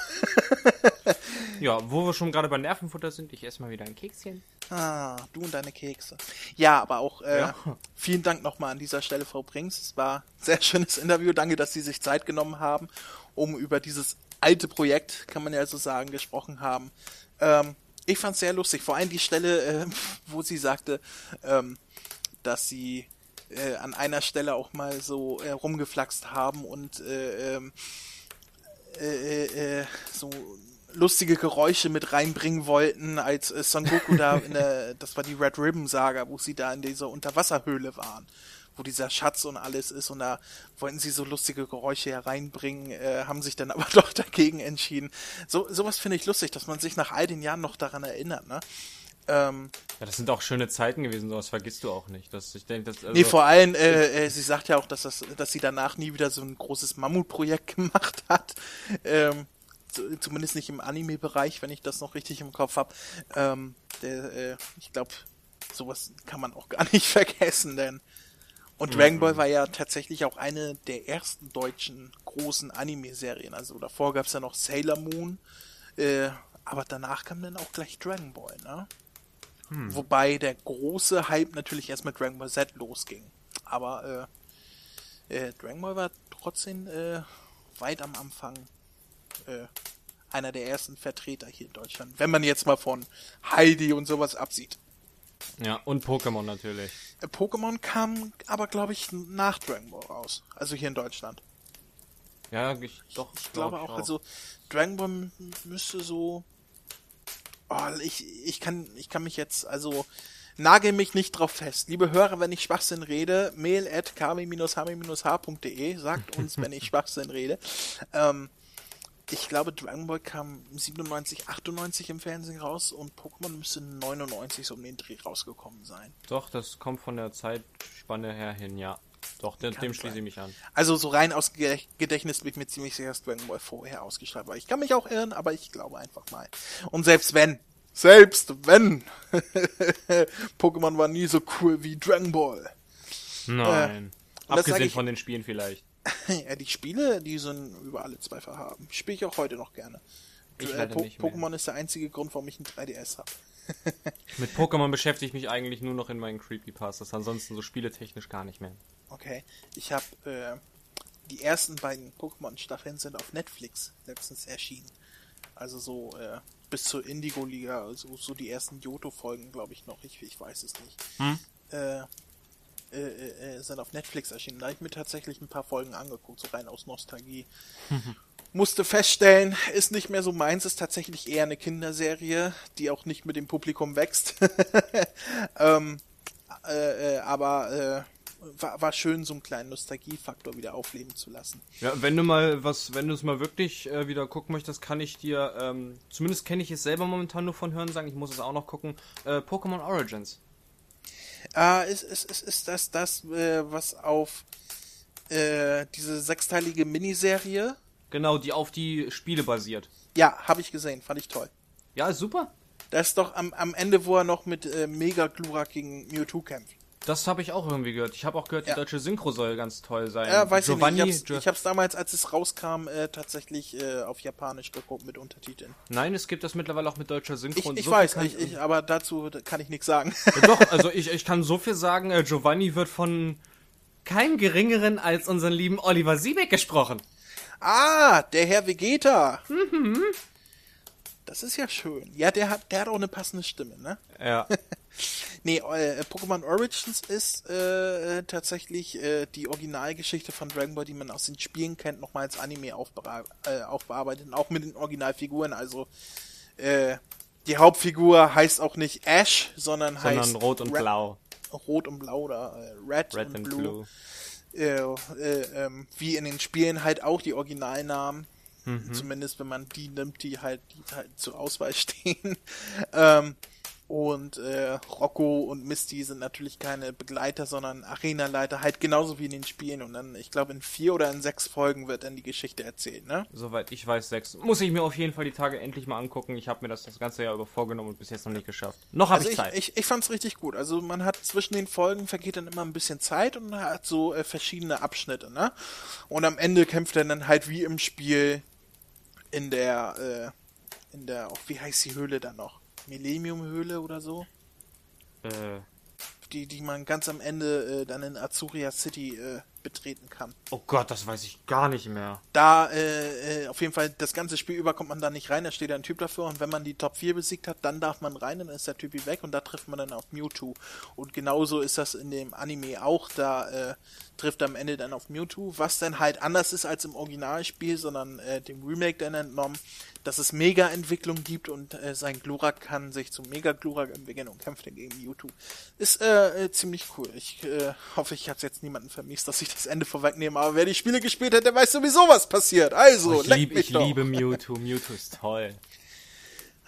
ja, wo wir schon gerade bei Nervenfutter sind, ich esse mal wieder ein Kekschen. Ah, du und deine Kekse. Ja, aber auch äh, ja. vielen Dank nochmal an dieser Stelle, Frau Brings. Es war ein sehr schönes Interview. Danke, dass Sie sich Zeit genommen haben, um über dieses alte Projekt, kann man ja so sagen, gesprochen haben. Ähm, ich fand es sehr lustig. Vor allem die Stelle, äh, wo sie sagte, ähm, dass sie äh, an einer Stelle auch mal so äh, rumgeflaxt haben und äh, ähm, äh, äh, äh, so lustige Geräusche mit reinbringen wollten, als äh, Son Goku da in der, [laughs] das war die Red Ribbon Saga, wo sie da in dieser Unterwasserhöhle waren, wo dieser Schatz und alles ist und da wollten sie so lustige Geräusche hereinbringen, äh, haben sich dann [laughs] aber doch dagegen entschieden. So sowas finde ich lustig, dass man sich nach all den Jahren noch daran erinnert, ne? Ähm, ja, das sind auch schöne Zeiten gewesen, sowas vergisst du auch nicht. Das, ich denke, das, also nee, vor allem, äh, äh, sie sagt ja auch, dass, das, dass sie danach nie wieder so ein großes Mammutprojekt [laughs] gemacht hat. Ähm, zumindest nicht im Anime-Bereich, wenn ich das noch richtig im Kopf habe. Ähm, äh, ich glaube, sowas kann man auch [laughs] gar nicht vergessen, denn und mhm. Dragon Ball war ja tatsächlich auch eine der ersten deutschen großen Anime-Serien. Also davor gab es ja noch Sailor Moon, äh, aber danach kam dann auch gleich Dragon Ball, ne? Hm. Wobei der große Hype natürlich erst mit Dragon Ball Z losging. Aber äh, äh, Dragon Ball war trotzdem äh, weit am Anfang äh, einer der ersten Vertreter hier in Deutschland. Wenn man jetzt mal von Heidi und sowas absieht. Ja, und Pokémon natürlich. Äh, Pokémon kam aber, glaube ich, nach Dragon Ball raus. Also hier in Deutschland. Ja, ich, doch. Ich, ich glaube auch, auch, also Dragon Ball müsste so Oh, ich, ich, kann, ich kann mich jetzt, also nagel mich nicht drauf fest. Liebe Hörer, wenn ich Schwachsinn rede, mail at kw-hme sagt uns, [laughs] wenn ich Schwachsinn rede. Ähm, ich glaube, Dragon Ball kam 97, 98 im Fernsehen raus und Pokémon müsste 99 so um den Dreh rausgekommen sein. Doch, das kommt von der Zeitspanne her hin, ja. Doch, dem, dem schließe ich mich an. Also so rein aus Gedächtnis bin ich mir ziemlich sicher, dass Dragon Ball vorher ausgestrahlt war. Ich kann mich auch irren, aber ich glaube einfach mal. Und selbst wenn, selbst wenn, [laughs] Pokémon war nie so cool wie Dragon Ball. Nein. Äh, Abgesehen ich, von den Spielen vielleicht. [laughs] ja, die Spiele, die sind über alle Zweifel haben. Spiele ich auch heute noch gerne. Ich äh, po Pokémon ist der einzige Grund, warum ich ein 3DS habe. [laughs] Mit Pokémon beschäftige ich mich eigentlich nur noch in meinen Creepypastas, ansonsten so spieletechnisch gar nicht mehr. Okay, ich habe äh, die ersten beiden Pokémon-Staffeln sind auf Netflix letztens erschienen. Also so äh, bis zur Indigo-Liga, also so die ersten Johto-Folgen, glaube ich noch. Ich, ich weiß es nicht. Hm? Äh, äh, äh, sind auf Netflix erschienen. Da habe ich mir tatsächlich ein paar Folgen angeguckt, so rein aus Nostalgie. Musste feststellen, ist nicht mehr so meins, ist tatsächlich eher eine Kinderserie, die auch nicht mit dem Publikum wächst. [laughs] ähm, äh, äh, aber äh, war, war schön, so einen kleinen Nostalgiefaktor wieder aufleben zu lassen. Ja, wenn du mal was, wenn du es mal wirklich äh, wieder gucken möchtest, kann ich dir, ähm, zumindest kenne ich es selber momentan nur von Hören sagen, ich muss es auch noch gucken, äh, Pokémon Origins. Äh, ist, ist, ist, ist das das, äh, was auf diese sechsteilige Miniserie? Genau, die auf die Spiele basiert. Ja, habe ich gesehen, fand ich toll. Ja, ist super. Das ist doch am, am Ende, wo er noch mit äh, Mega Glurak gegen Mewtwo kämpft. Das habe ich auch irgendwie gehört. Ich habe auch gehört, die deutsche Synchro soll ganz toll sein. Ja, weiß Giovanni, ich nicht. Ich habe es damals, als es rauskam, äh, tatsächlich äh, auf Japanisch geguckt mit Untertiteln. Nein, es gibt das mittlerweile auch mit deutscher Synchro. Ich, ich so weiß, ich, ich, aber dazu kann ich nichts sagen. Ja, doch, [laughs] also ich, ich kann so viel sagen. Äh, Giovanni wird von keinem geringeren als unseren lieben Oliver Siebeck gesprochen. Ah, der Herr Vegeta. Mhm. Das ist ja schön. Ja, der hat, der hat auch eine passende Stimme, ne? Ja. [laughs] nee, äh, Pokémon Origins ist äh, tatsächlich äh, die Originalgeschichte von Dragon Ball, die man aus den Spielen kennt, nochmal als Anime aufbe äh, aufbearbeitet. Und auch mit den Originalfiguren. Also äh, die Hauptfigur heißt auch nicht Ash, sondern, sondern heißt Rot und Red, Blau. Rot und Blau oder äh, Red, Red und Blue. Blue. Äh, äh, ähm, wie in den Spielen halt auch die Originalnamen. Mhm. Zumindest wenn man die nimmt, die halt, die halt zur Auswahl [laughs] stehen. ähm, und äh, Rocco und Misty sind natürlich keine Begleiter, sondern Arenaleiter, halt genauso wie in den Spielen. Und dann, ich glaube, in vier oder in sechs Folgen wird dann die Geschichte erzählt, ne? Soweit ich weiß, sechs. Muss ich mir auf jeden Fall die Tage endlich mal angucken. Ich habe mir das das ganze Jahr über vorgenommen und bis jetzt noch nicht geschafft. Noch habe also ich Zeit. Ich, ich, ich fand's richtig gut. Also man hat zwischen den Folgen vergeht dann immer ein bisschen Zeit und hat so äh, verschiedene Abschnitte, ne? Und am Ende kämpft er dann halt wie im Spiel in der, äh, in der, oh, wie heißt die Höhle dann noch? Millennium-Höhle oder so? Äh. Die, die man ganz am Ende äh, dann in Azuria City äh, betreten kann. Oh Gott, das weiß ich gar nicht mehr. Da, äh, äh, auf jeden Fall, das ganze Spiel über kommt man da nicht rein, da steht ein Typ dafür und wenn man die Top 4 besiegt hat, dann darf man rein, dann ist der Typ weg und da trifft man dann auf Mewtwo. Und genauso ist das in dem Anime auch, da äh, trifft am Ende dann auf Mewtwo, was dann halt anders ist als im Originalspiel, sondern äh, dem Remake dann entnommen, dass es Mega-Entwicklung gibt und äh, sein Glurak kann sich zum Mega-Glurak entwickeln und kämpft dann gegen Mewtwo. Ist äh, äh, ziemlich cool. Ich äh, hoffe, ich habe jetzt niemanden vermisst, dass ich das Ende vorwegnehme, aber wer die Spiele gespielt hat, der weiß sowieso, was passiert. Also, oh, ich, lieb, ich liebe Mewtwo. Mewtwo ist toll.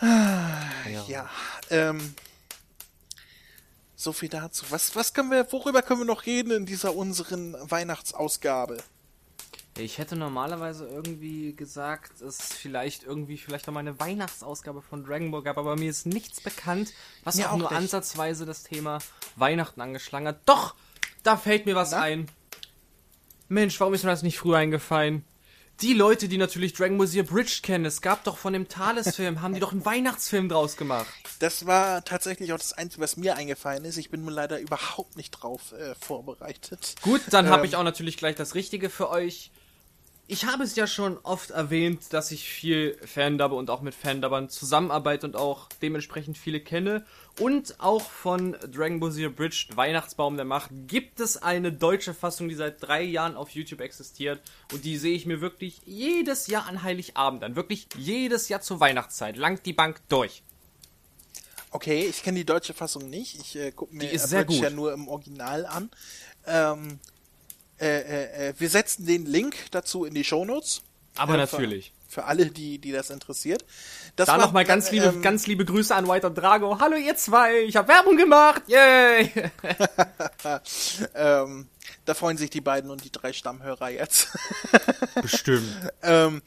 ja, ja ähm, so viel dazu. Was, was können wir, worüber können wir noch reden in dieser unseren Weihnachtsausgabe? Ich hätte normalerweise irgendwie gesagt, es vielleicht irgendwie vielleicht auch mal eine Weihnachtsausgabe von Dragon Ball gab, aber mir ist nichts bekannt, was auch, auch nur nicht. ansatzweise das Thema Weihnachten angeschlagen hat. Doch, da fällt mir was Na? ein. Mensch, warum ist mir das nicht früher eingefallen? Die Leute, die natürlich Dragon Ball Z Bridge kennen, es gab doch von dem Thales-Film, haben die doch einen Weihnachtsfilm draus gemacht. Das war tatsächlich auch das Einzige, was mir eingefallen ist. Ich bin nur leider überhaupt nicht drauf äh, vorbereitet. Gut, dann ähm, habe ich auch natürlich gleich das Richtige für euch ich habe es ja schon oft erwähnt, dass ich viel Fandubber und auch mit Fandubbern zusammenarbeite und auch dementsprechend viele kenne. Und auch von Dragon Ball Z Bridge Weihnachtsbaum der Macht gibt es eine deutsche Fassung, die seit drei Jahren auf YouTube existiert. Und die sehe ich mir wirklich jedes Jahr an Heiligabend an. Wirklich jedes Jahr zur Weihnachtszeit. Langt die Bank durch. Okay, ich kenne die deutsche Fassung nicht. Ich äh, gucke mir die ist sehr gut. ja nur im Original an. Ähm, äh, äh, äh, wir setzen den Link dazu in die Shownotes. Aber natürlich. Für, für alle, die, die das interessiert. Das da nochmal ganz liebe, ähm, ganz liebe Grüße an White und Drago. Hallo ihr zwei, ich habe Werbung gemacht. Yay! [laughs] ähm, da freuen sich die beiden und die drei Stammhörer jetzt. Bestimmt. [laughs] ähm,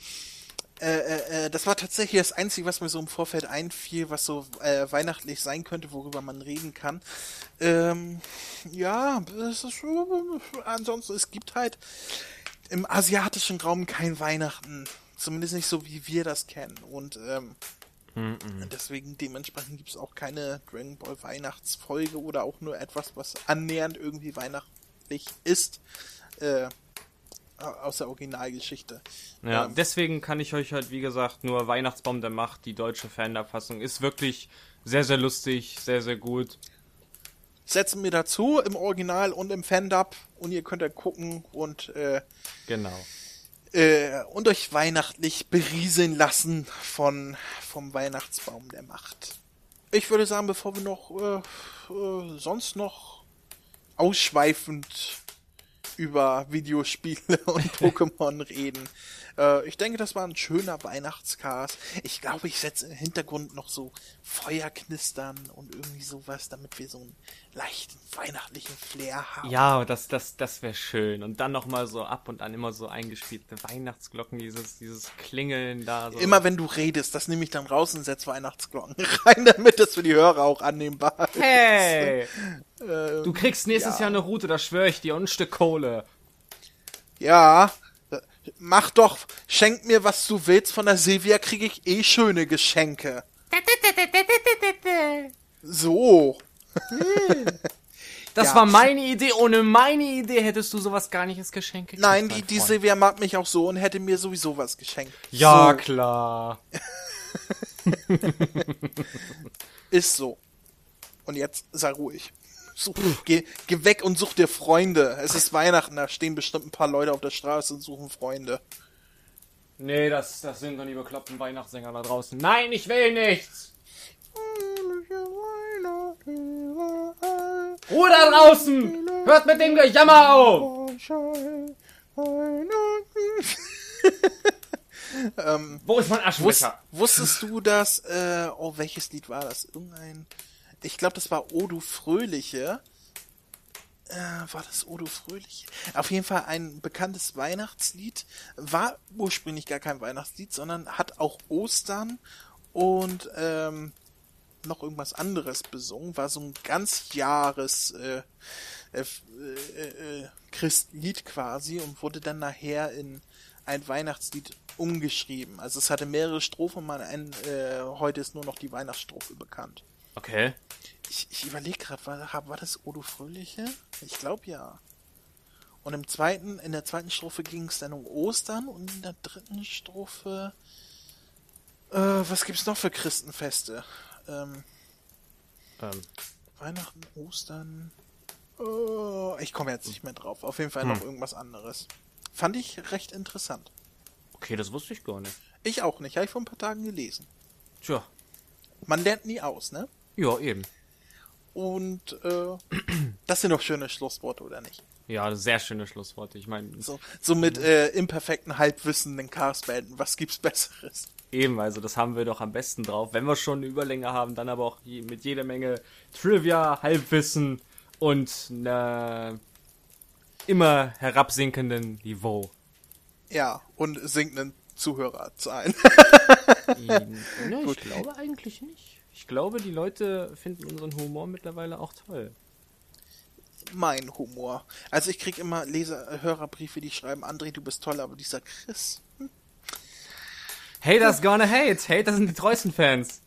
äh, äh, äh, das war tatsächlich das Einzige, was mir so im Vorfeld einfiel, was so äh, weihnachtlich sein könnte, worüber man reden kann. Ähm, ja, es ist, ansonsten, es gibt halt im asiatischen Raum kein Weihnachten. Zumindest nicht so, wie wir das kennen. Und ähm, mm -mm. deswegen dementsprechend gibt es auch keine Dragon Ball Weihnachtsfolge oder auch nur etwas, was annähernd irgendwie weihnachtlich ist. Äh, aus der Originalgeschichte. Ja, ähm, deswegen kann ich euch halt, wie gesagt, nur Weihnachtsbaum der Macht, die deutsche Fanabfassung, ist wirklich sehr, sehr lustig, sehr, sehr gut. Setzen wir dazu im Original und im Fandub und ihr könnt dann gucken und äh, genau äh, und euch weihnachtlich berieseln lassen von vom Weihnachtsbaum der Macht. Ich würde sagen, bevor wir noch äh, äh, sonst noch ausschweifend über Videospiele und [laughs] Pokémon reden. Äh, ich denke, das war ein schöner Weihnachtscast. Ich glaube, ich setze im Hintergrund noch so Feuerknistern und irgendwie sowas, damit wir so einen leichten weihnachtlichen Flair haben. Ja, das, das, das wäre schön. Und dann nochmal so ab und an immer so eingespielte Weihnachtsglocken, dieses, dieses Klingeln da. So. Immer wenn du redest, das nehme ich dann raus und setze Weihnachtsglocken [laughs] rein, damit das für die Hörer auch annehmbar ist. Hey! [laughs] Ähm, du kriegst nächstes ja. Jahr eine Route, das schwöre ich dir, und ein Stück Kohle. Ja, Mach doch, schenk mir, was du willst. Von der Silvia kriege ich eh schöne Geschenke. So. [laughs] Das ja. war meine Idee. Ohne meine Idee hättest du sowas gar nicht als Geschenk gekriegt. Nein, die, die Silvia mag mich auch so und hätte mir sowieso was geschenkt. Ja, so. klar. [laughs] Ist so. Und jetzt sei ruhig. Such, geh, geh weg und such dir Freunde. Es ist Weihnachten, da stehen bestimmt ein paar Leute auf der Straße und suchen Freunde. Nee, das, das sind doch die bekloppten Weihnachtssänger da draußen. Nein, ich will nichts! Ruhe da draußen! Hört mit dem Gejammer auf! [laughs] ähm, Wo ist mein Aschenbecher? wusstest du, dass, äh, oh, welches Lied war das? Irgendein, ich glaube, das war Odu Fröhliche. Äh, war das Odu Fröhliche? Auf jeden Fall ein bekanntes Weihnachtslied. War ursprünglich gar kein Weihnachtslied, sondern hat auch Ostern und ähm, noch irgendwas anderes besungen. War so ein ganz Jahres äh, äh, äh, äh, Christlied quasi und wurde dann nachher in ein Weihnachtslied umgeschrieben. Also es hatte mehrere Strophen, man, äh, heute ist nur noch die Weihnachtsstrophe bekannt. Okay. Ich, ich überlege gerade, war, war das Odo Fröhliche? Ich glaube ja. Und im zweiten, in der zweiten Strophe ging es dann um Ostern und in der dritten Strophe, äh, was gibt's noch für Christenfeste? Ähm, ähm. Weihnachten, Ostern. Oh, ich komme jetzt nicht mehr drauf. Auf jeden Fall hm. noch irgendwas anderes. Fand ich recht interessant. Okay, das wusste ich gar nicht. Ich auch nicht. Habe ich vor ein paar Tagen gelesen. Tja. Man lernt nie aus, ne? Ja, eben. Und äh, [clears throat] das sind doch schöne Schlussworte, oder nicht? Ja, sehr schöne Schlussworte. Ich meine. So, so mit äh, imperfekten Halbwissen den Cast beenden. Was gibt's Besseres? Eben, also das haben wir doch am besten drauf. Wenn wir schon eine Überlänge haben, dann aber auch mit jeder Menge Trivia, Halbwissen und einer immer herabsinkenden Niveau. Ja, und sinkenden Zuhörerzahlen. [laughs] [laughs] ne, ich glaube eigentlich nicht. Ich glaube, die Leute finden unseren Humor mittlerweile auch toll. Mein Humor. Also ich krieg immer Leser, Hörerbriefe, die schreiben, André, du bist toll, aber dieser Chris. Hm. Haters gonna hate. Hater sind die treuesten Fans.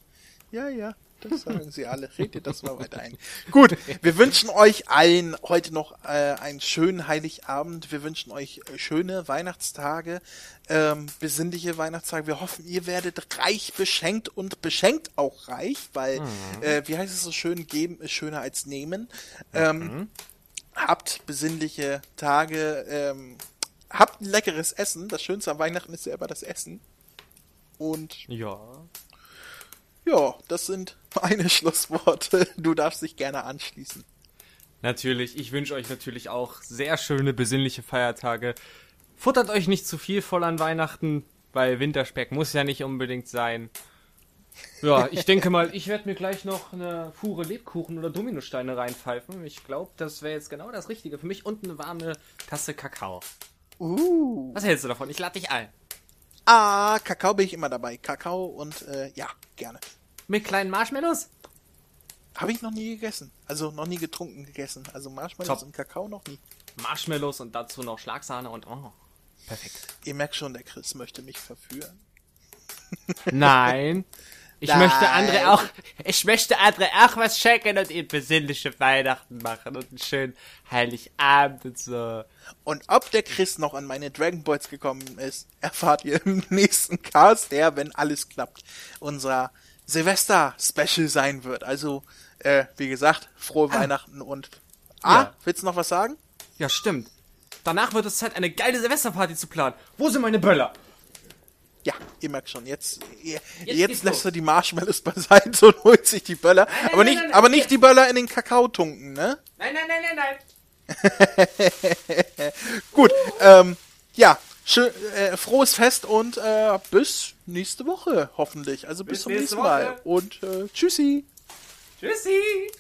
Ja, ja. Das sagen sie alle. Redet das mal weiter ein. Gut, wir wünschen euch allen heute noch äh, einen schönen Heiligabend. Wir wünschen euch äh, schöne Weihnachtstage, ähm, besinnliche Weihnachtstage. Wir hoffen, ihr werdet reich beschenkt und beschenkt auch reich, weil, mhm. äh, wie heißt es so schön, geben ist schöner als nehmen. Ähm, mhm. Habt besinnliche Tage, ähm, habt ein leckeres Essen. Das Schönste an Weihnachten ist ja immer das Essen. Und ja. Ja, das sind meine Schlussworte. Du darfst dich gerne anschließen. Natürlich, ich wünsche euch natürlich auch sehr schöne, besinnliche Feiertage. Futtert euch nicht zu viel voll an Weihnachten, weil Winterspeck muss ja nicht unbedingt sein. Ja, ich denke mal, ich werde mir gleich noch eine Fuhre Lebkuchen oder Dominosteine reinpfeifen. Ich glaube, das wäre jetzt genau das Richtige für mich und eine warme Tasse Kakao. Uh. Was hältst du davon? Ich lade dich ein. Ah, Kakao bin ich immer dabei. Kakao und äh, ja, gerne. Mit kleinen Marshmallows? Habe ich noch nie gegessen. Also noch nie getrunken gegessen. Also Marshmallows Top. und Kakao noch nie. Marshmallows und dazu noch Schlagsahne und oh, perfekt. Ihr merkt schon, der Chris möchte mich verführen. [laughs] Nein. Ich Nein. möchte andere auch, ich möchte andere auch was schenken und ihnen besinnliche Weihnachten machen und einen schönen Heiligabend und so. Und ob der Chris noch an meine Dragon Balls gekommen ist, erfahrt ihr im [laughs] nächsten Cast, der, wenn alles klappt, unser Silvester-Special sein wird. Also, äh, wie gesagt, frohe ah. Weihnachten und. Ah, ja. willst du noch was sagen? Ja, stimmt. Danach wird es Zeit, eine geile Silvesterparty zu planen. Wo sind meine Böller? Ja, ihr merkt schon, jetzt, jetzt, jetzt lässt er die Marshmallows [laughs] beiseite und holt sich die Böller. Nein, nein, aber nicht, nein, aber nicht die Böller in den Kakao tunken, ne? Nein, nein, nein, nein, nein. [laughs] Gut, ähm, ja, schön, äh, frohes Fest und äh, bis nächste Woche hoffentlich. Also bis, bis zum nächsten Mal. Und äh, tschüssi. Tschüssi.